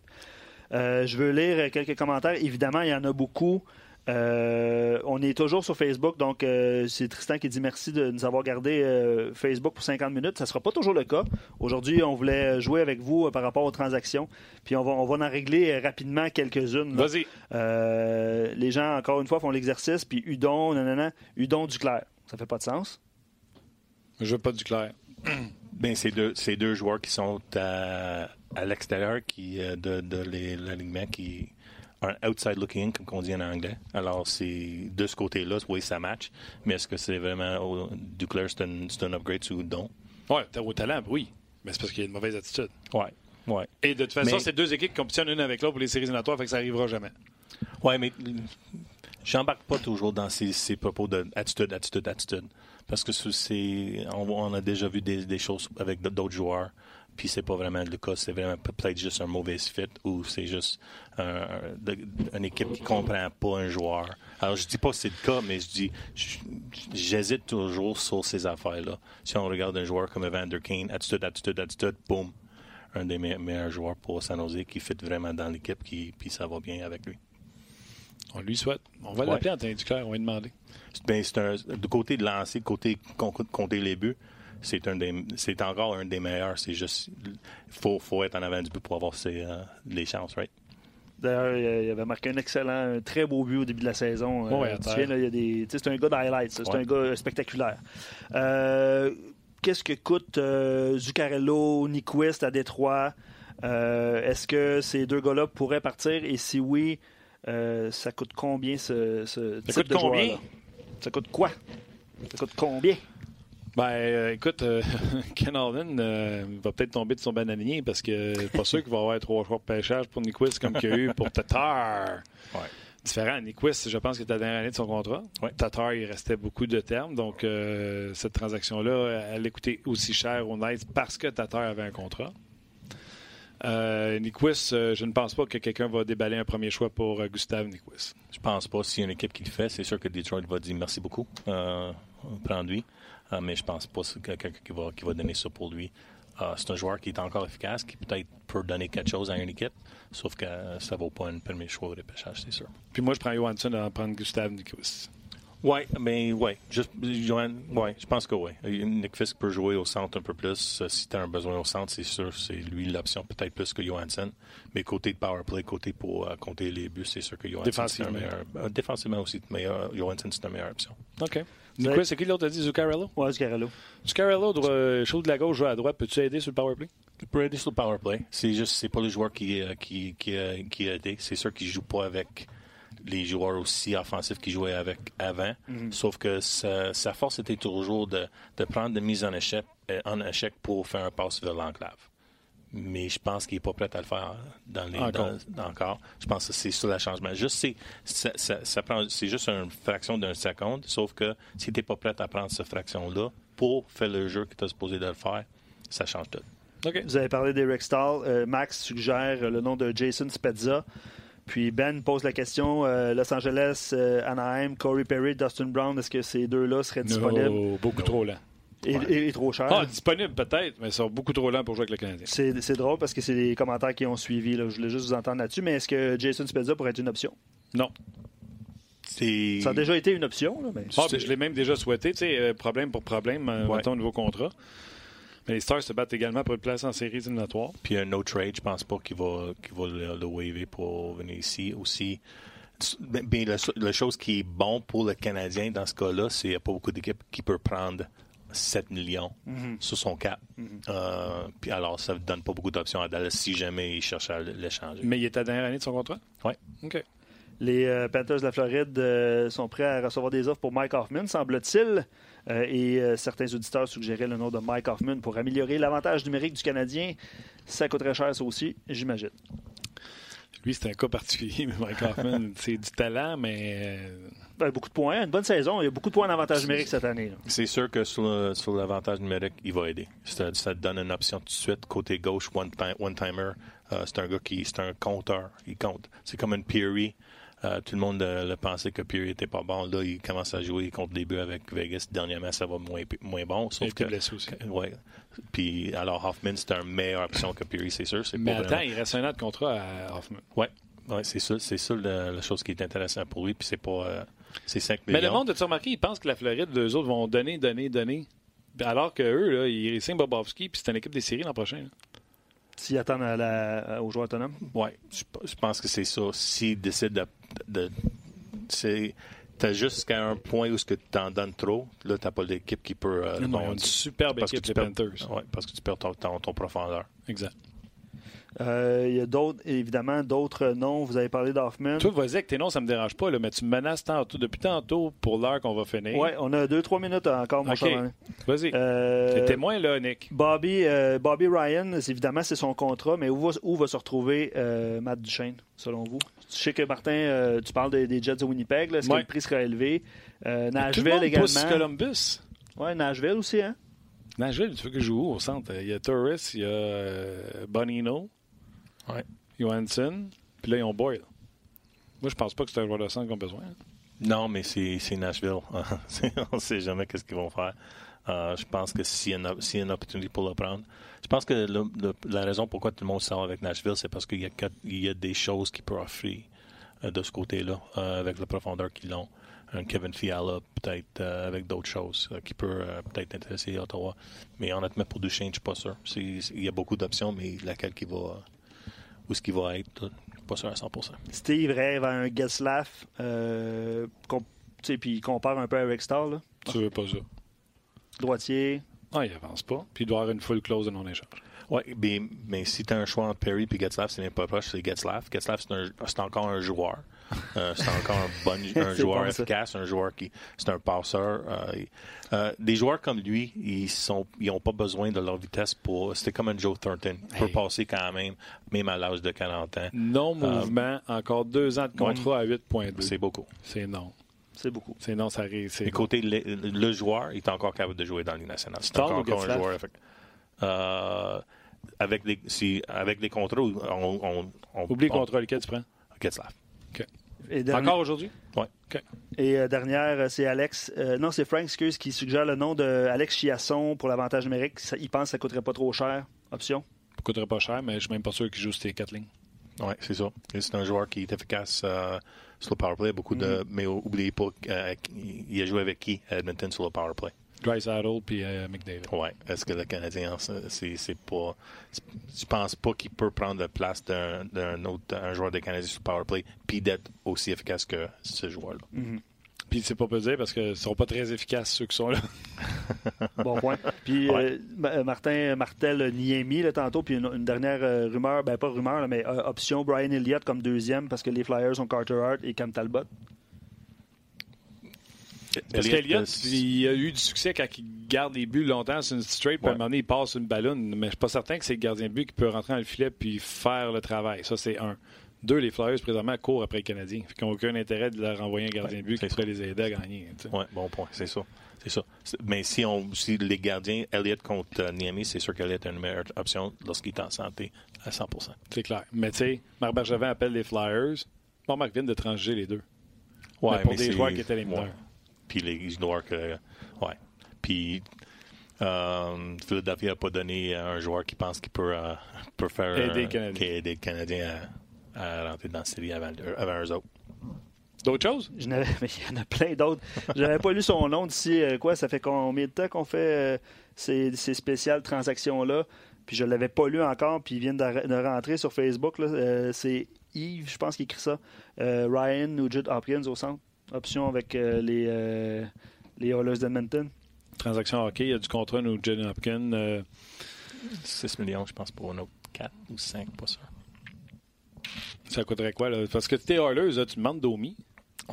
je veux lire quelques commentaires. Évidemment, il y en a beaucoup. Euh, on est toujours sur Facebook, donc euh, c'est Tristan qui dit merci de nous avoir gardé euh, Facebook pour 50 minutes. Ça ne sera pas toujours le cas. Aujourd'hui, on voulait jouer avec vous par rapport aux transactions, puis on va, on va en régler rapidement quelques-unes. Vas-y. les gens, encore une fois, font l'exercice, puis Udon, nanana, Udon Duclair. Ça fait pas de sens? Je veux pas Duclair. Ben, c'est deux, deux joueurs qui sont à, l'extérieur qui, de, de l'alignement qui un outside looking comme on dit en anglais. Alors, c'est de ce côté-là, oui, ça match. Mais est-ce que c'est vraiment oh, Duclair, c'est un, upgrade ou non? Oui, au talent, oui. Mais c'est parce qu'il y a une mauvaise attitude. Oui. Ouais. Et de toute façon, c'est deux équipes qui compétitionnent une avec l'autre pour les séries éliminatoires, fait que ça n'arrivera jamais. Oui, mais j'embarque pas toujours dans ces, propos d'attitude, attitude, attitude. Parce que c'est, on, a déjà vu des, des choses avec d'autres joueurs puis c'est pas vraiment le cas, c'est vraiment peut-être juste un mauvais fit ou c'est juste une équipe qui comprend pas un joueur. Alors je dis pas que c'est le cas, mais je dis j'hésite toujours sur ces affaires-là. Si on regarde un joueur comme Evander Kane, attitude, attitude, attitude, boum, un des meilleurs joueurs pour San Jose qui fit vraiment dans l'équipe, qui puis ça va bien avec lui. On lui souhaite. On va l'appeler en train on va lui demander. Ben, c'est un, du côté de lancer, côté compter les buts, c'est un c'est encore un des meilleurs. C'est juste, faut, faut être en avant du but pour avoir euh, les chances, right? D'ailleurs, il avait marqué un excellent, un très beau but au début de la saison. Euh, c'est un gars d'highlights, c'est un gars spectaculaire. Euh, qu'est-ce que coûte euh, Zuccarello, Nyquist à Détroit? Euh, Est-ce que ces deux gars-là pourraient partir? Et si oui, euh, ça coûte combien ce, ce type coûte de combien? Ça coûte quoi? Ça coûte combien? Ben, euh, écoute, euh, Ken Alden euh, va peut-être tomber de son bananier parce que c'est pas sûr qu'il va y avoir trois choix de pêchage pour Nyquist comme qu'il y a eu pour Tatar. Ouais. Différent. Nyquist, je pense que c'était la dernière année de son contrat. Ouais. Tatar, il restait beaucoup de termes. Donc, euh, cette transaction-là, elle a coûté aussi cher aux Knights parce que Tatar avait un contrat. Euh, Nyquist, euh, je ne pense pas que quelqu'un va déballer un premier choix pour euh, Gustave Nyquist. Je pense pas. S'il y a une équipe qui le fait, c'est sûr que Detroit va dire merci beaucoup. Euh, prendre lui. Euh, mais je pense pas qu'il y a quelqu'un qui va, qui va donner ça pour lui. Euh, c'est un joueur qui est encore efficace, qui peut-être peut donner quelque chose à une équipe, sauf que ça ne vaut pas un premier choix au repêchage, c'est sûr. Puis moi, je prends Johansson à prendre Gustave Nyquist. Oui, mais oui. Juste, Johan, ouais, je pense que oui. Nick Fisk peut jouer au centre un peu plus. Euh, Si tu as un besoin au centre, c'est sûr, c'est lui l'option, peut-être plus que Johansson. Mais côté de power play, côté pour compter les buts, c'est sûr que Johansson c'est un meilleur. défensivement aussi, mais Johansson c'est une meilleure option. OK. Nyquist, c'est qui l'autre a dit? Zuccarello? Ouais, Zuccarello. Zuccarello, droit, euh, chaud de la gauche, joue à droite. Peux-tu aider sur le power play? Il peut aider sur le power play. C'est juste, c'est pas le joueur qui, euh, qui, qui, euh, qui a aidé. C'est sûr qu'il joue pas avec les joueurs aussi offensifs qu'il jouait avec avant. Sauf que sa, sa force était toujours de, de prendre des mises en échec, en échec pour faire un passe vers l'enclave. Mais je pense qu'il n'est pas prêt à le faire dans les, Encore. dans- encore. Je pense que c'est ça le changement. Juste, c'est, ça, ça- ça prend, c'est juste une fraction d'une seconde. Sauf que si tu n'es pas prêt à prendre cette fraction-là pour faire le jeu que tu es supposé de le faire, ça change tout. OK. Vous avez parlé d'Eric Stahl. Euh, Max suggère euh, le nom de Jason Spezza. Puis Ben pose la question euh, Los Angeles, euh, Anaheim, Corey Perry, Dustin Brown, est-ce que ces deux-là seraient disponibles? No, beaucoup trop lent. Et, et- et trop chers Ah, disponible peut-être, mais ils sont beaucoup trop lents pour jouer avec le Canadien. C'est c'est drôle parce que c'est des commentaires qui ont suivi. là. Je voulais juste vous entendre là-dessus. Mais est-ce que Jason Spezza pourrait être une option? Non. C'est... Ça a déjà été une option. Là, mais... Ah, je l'ai même déjà souhaité, tu sais, euh, problème pour problème, euh, Ouais. mettons, au nouveau contrat. Mais les Stars se battent également pour une place en séries éliminatoires. Puis un no trade, je pense pas qu'il va, qu'il va le, le waiver pour venir ici aussi. Mais mais la, la chose qui est bon pour le Canadien dans ce cas-là, c'est qu'il n'y a pas beaucoup d'équipes qui peuvent prendre 7 millions sur son cap. Euh, puis alors, ça ne donne pas beaucoup d'options à Dallas si jamais il cherche à l'échanger. Mais il est à la dernière année de son contrat? Oui. OK. Les euh, Panthers de la Floride euh, sont prêts à recevoir des offres pour Mike Hoffman, semble-t-il. Euh, et euh, certains auditeurs suggéraient le nom de Mike Hoffman pour améliorer l'avantage numérique du Canadien. Ça coûterait cher, ça aussi, j'imagine. Lui, c'est un cas particulier, mais Mike Hoffman, c'est du talent, mais beaucoup de points, une bonne saison. Il y a beaucoup de points d'avantage numérique cette année. C'est sûr que sur, l'avantage numérique, il va aider. Ça, ça te donne une option tout de suite. Côté gauche, one-timer, one timer, euh, c'est un gars qui c'est un compteur. Il compte. C'est comme une Peary. Euh, tout le monde euh, le pensait que Peary était pas bon. Là, il commence à jouer contre les buts avec Vegas. Dernièrement, ça va moins, moins bon. il Sauf que, blessé aussi. ouais. Puis, alors, Hoffman, c'est une meilleure option que Peary, c'est sûr. Mais pas attends, vraiment- il reste un an de contrat à Hoffman. Ouais. Ouais, c'est ça, c'est ça la, la chose qui est intéressante pour lui. Puis c'est pas, euh, c'est 5 Mais millions. le monde, as-tu remarqué, ils pensent que la Floride, eux autres, vont donner, donner, donner. Alors que eux, là, ils signent Bobovski, puis c'est une équipe des séries l'an prochain. là. S'ils attendent à la- aux joueurs autonomes? Oui, je, je pense que c'est ça. S'ils décident de. de c'est. T'as jusqu'à un point où ce que tu en donnes trop, là, t'as pas d'équipe qui peut. euh, Non, une superbe Parce équipe, perds- Panthers. ouais, parce que tu perds ton, ton, ton profondeur. Exact. Euh, il y a d'autres, évidemment, d'autres noms. Vous avez parlé d'Hoffman. Toi, vas-y avec tes noms, ça me dérange pas, là, mais tu me menaces tantôt, depuis tantôt pour l'heure qu'on va finir. Oui, on a 2-3 minutes encore, mon OK. cher ami. Vas-y. Euh, T'es témoin, là, Nick. Bobby, euh, Bobby Ryan, évidemment, c'est son contrat, mais où va, où va se retrouver euh, Matt Duchesne, selon vous? Je sais que, Martin, tu parles des, des Jets de Winnipeg. là. Est-ce que le prix sera élevé? Euh, Tout le Nashville monde également. pousse Columbus. Ouais, Nashville aussi, hein? Nashville, tu veux que je joue où au centre? Il y a Torres, il y a Bonino, Ouais. Johansson, puis là, ils ont Boyle. Moi, je pense pas que c'est un joueur de centre qu'on a besoin. Non, mais c'est c'est Nashville. On sait jamais qu'est-ce qu'ils vont faire. Euh, je pense que s'il y, a une- s'il y a une opportunité pour le prendre, je pense que le- le- la raison pourquoi tout le monde sort avec Nashville, c'est parce qu'il y, a quatre- il y a des choses qui peuvent offrir euh, de ce côté-là, euh, avec la profondeur qu'ils ont. Un Kevin Fiala, peut-être euh, avec d'autres choses euh, qui peut euh, peut-être intéresser Ottawa. Mais honnêtement, pour Duchesne, je suis pas sûr. Il y a beaucoup d'options, mais laquelle qui va, où est-ce qu'il va être, suis pas sûr à 100%. Steve rêve à un Getzlaff, euh, com- tu sais, puis il compare un peu à Starr, là. Tu veux pas ça. droitier, Ah, il avance pas. Puis il doit avoir une full clause de non-échange. Oui, mais, mais si tu as un choix entre Perry et Getzlaff, c'est même pas proche, c'est Getzlaff. Getzlaff, c'est encore un joueur. Euh, c'est encore un, bon, un joueur bon, efficace, un joueur qui c'est un passeur. Euh, euh, des joueurs comme lui, ils sont ils ont pas besoin de leur vitesse pour. C'était comme un Joe Thornton. Il peut passer quand même, même à l'âge de 40 ans. Non mouvement, encore deux ans de contrat à 8.2. C'est beaucoup. C'est non. C'est beaucoup. C'est non, ça arrive. Et côté le, le, joueur, il est encore capable de jouer dans la Ligue nationale. C'est encore, encore un joueur. Euh, avec les, si, avec les contrats, on, on, on Oublie le contrat, lequel tu prends? Getzlaff. OK. Et dernière... Encore aujourd'hui? Oui. Et euh, dernière, c'est Alex. Euh, non, c'est Frank, excuse, qui suggère le nom de Alex Chiasson pour l'avantage numérique. Ça, il pense que ça coûterait pas trop cher. Option? Ça coûterait pas cher, mais je suis même pas sûr qu'il joue ces quatre lignes. Oui, c'est ça. C'est un joueur qui est efficace euh, sur le powerplay. Beaucoup de, mm. Mais oubliez pas, euh, il a joué avec qui? Edmonton sur le powerplay? Dreisaitl puis euh, McDavid. Oui. Est-ce que le Canadien, c'est pas. Je pense pas qu'il peut prendre la place d'un autre un joueur de Canadien sur powerplay puis d'être aussi efficace que ce joueur-là. Mm -hmm. Puis c'est pas dire parce qu'ils ne sont pas très efficaces ceux qui sont là. bon point. Puis ouais. euh, Martin Martel Niemi là, tantôt, puis une, une dernière euh, rumeur, ben pas rumeur, là, mais euh, option Brian Elliott comme deuxième parce que les Flyers ont Carter Hart et Cam Talbot. Parce qu'Eliott, il a eu du succès quand il garde les buts longtemps sur une straight, puis à un moment donné, il passe une ballonne. Mais je suis pas certain que c'est le gardien de but qui peut rentrer dans le filet puis faire le travail. Ça, c'est un. Deux, les Flyers, présentement, courent après les Canadiens. Ils n'ont aucun intérêt de leur envoyer un gardien de but qui pourrait les aider à gagner. Oui, bon point. C'est ça. C'est ça. Mais si, on, si les gardiens, Elliott contre euh, Niami, c'est sûr qu'Elliott est une meilleure option lorsqu'il est en santé à 100% C'est clair. Mais tu sais, Marc Bergevin appelle les Flyers. Bon, Marc vient de transiger les deux. Ouais, mais pour mais des joueurs qui étaient les. Ouais. Puis les joueurs que. Ouais. Puis. Euh, Philadelphie n'a pas donné un joueur qui pense qu'il peut, euh, peut faire. Aider les Canadiens. Qui aider les Canadiens à, à, rentrer dans la série avant, avant eux autres. D'autres choses? Je mais il y en a plein d'autres. Je n'avais pas lu son nom d'ici, euh, quoi, ça fait combien de temps qu'on fait euh, ces, ces, spéciales transactions-là? Puis je ne l'avais pas lu encore, puis il vient de, de rentrer sur Facebook. Euh, c'est Yves, je pense, qui écrit ça. Ryan Nugent Hopkins au centre. Option avec les, les Oilers d'Edmonton. Transaction hockey, il y a du contrat Nugent Hopkins. 6 millions, je pense, pour un autre 4 ou 5, pas sûr. Ça coûterait quoi? Là? Parce que tu es Oilers, là, tu demandes Domi.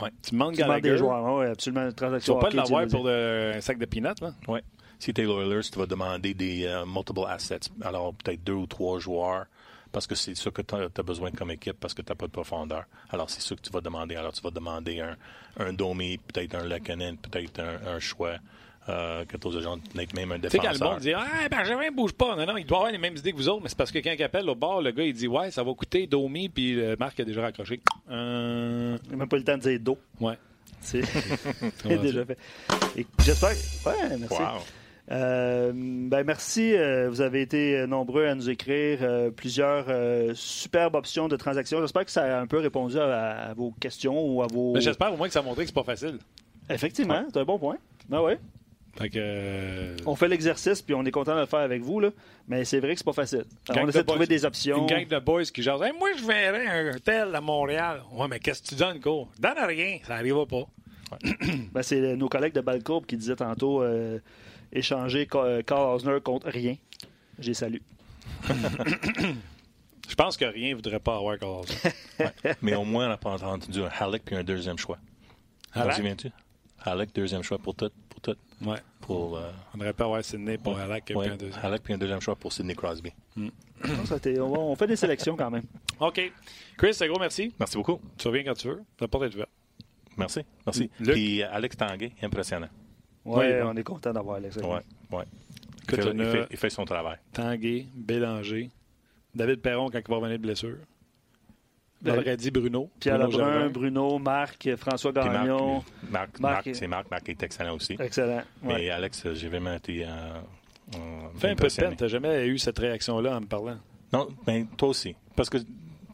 Ouais. Tu demandes Tu Gallagher. demandes des joueurs, oui, absolument. Une transaction tu vas pas l'avoir tu pour de, un sac de peanuts, là? Oui. Si tu es Oilers, tu vas demander des uh, multiple assets. Alors, peut-être deux ou trois joueurs, parce que c'est ça que tu as, besoin comme équipe, parce que tu n'as pas de profondeur. Alors, c'est ça que tu vas demander. Alors, tu vas demander un, un Domi, peut-être un Lekanen, peut-être un, un choix. Euh, que aux agents, même un défenseur. Tu sais, quand le monde dit Ah, Benjamin bouge pas. Non, non, il doit avoir les mêmes idées que vous autres, mais c'est parce que quand il appelle au bord, le gars, il dit Ouais, ça va coûter Domi, puis euh, Marc a déjà raccroché. Euh... Il n'a même pas le temps de dire Do. Ouais. C'est déjà fait. J'espère. Ouais, merci. Wow. Euh, ben merci. Euh, vous avez été nombreux à nous écrire euh, plusieurs superbes options de transactions. J'espère que ça a un peu répondu à, à vos questions ou à vos. J'espère au moins que ça a montré que c'est pas facile. Effectivement, ouais. c'est un bon point. Ben ouais. Que, euh... On fait l'exercice puis on est content de le faire avec vous, là. mais c'est vrai que c'est pas facile. On essaie de, de trouver des options. Une gang de boys qui hey, Moi, je verrais un tel à Montréal. Ouais, mais qu'est-ce que tu donnes, quoi Donne rien, ça n'arrivera pas. Ouais. ben, c'est nos collègues de Balcourbe qui disaient tantôt euh, échanger Carl Osner contre rien. J'ai salué. je pense que rien ne voudrait pas avoir Carl Osner. ouais. Mais au moins, on n'a pas entendu un Halleck puis un deuxième choix. Halleck? souviens-tu? Halleck, deuxième choix pour tout. Pour tout. Ouais. Pour, euh... On aurait pu avoir Sidney pour ouais. Halleck et ouais. un deuxième. Halleck puis un deuxième choix pour Sidney Crosby. Mm. on fait des sélections quand même. OK. Chris, un gros merci. Merci beaucoup. Tu reviens quand tu veux. La porte est ouverte. Merci. Merci. Luc? Puis Alex Tanguay, impressionnant. Oui, ouais, on est content d'avoir Alex. Oui, oui. Il, fait, il, fait, il fait son travail. Tanguay, Bélanger, David Perron quand il va revenir de blessure. On aurait dit Bruno. Pierre Bruno Lebrun, Germain. Bruno, Marc, François Gagnon. Marc, Marc, Marc, c'est Marc. Marc est excellent aussi. Excellent. Mais ouais. Alex, j'ai vraiment été. Euh, euh, Fais un peu de peine. Tu n'as jamais eu cette réaction-là en me parlant. Non, mais toi aussi. Parce que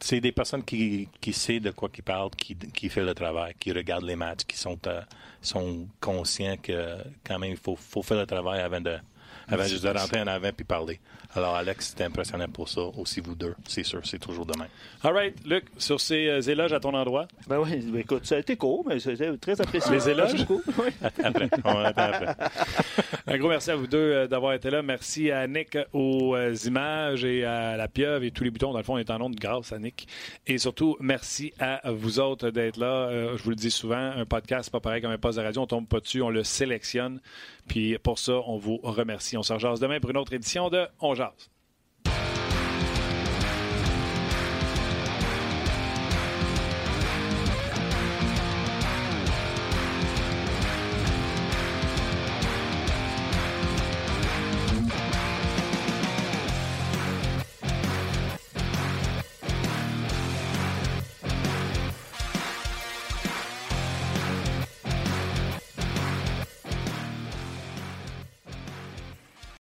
c'est des personnes qui, qui savent de quoi ils parlent, qui, qui font le travail, qui regardent les matchs, qui sont, euh, sont conscients que quand même il faut, faut faire le travail avant de, avant juste de rentrer en avant puis parler. Alors, Alex, c'était impressionnant pour ça. Aussi, vous deux, c'est sûr, c'est toujours demain. All right, Luc, sur ces euh, éloges à ton endroit. Ben oui, ben écoute, ça a été court, mais c'était très apprécié. Les éloges? Oui. Après, on attend après. Un gros merci à vous deux euh, d'avoir été là. Merci à Nick aux euh, images et à la pieuvre et tous les boutons. Dans le fond, on est en nom de grâce à Nick. Et surtout, merci à vous autres d'être là. Euh, je vous le dis souvent, un podcast, c'est pas pareil comme un poste de radio. On tombe pas dessus, on le sélectionne. Puis pour ça, on vous remercie. On se rejase demain pour une autre édition de On Jase.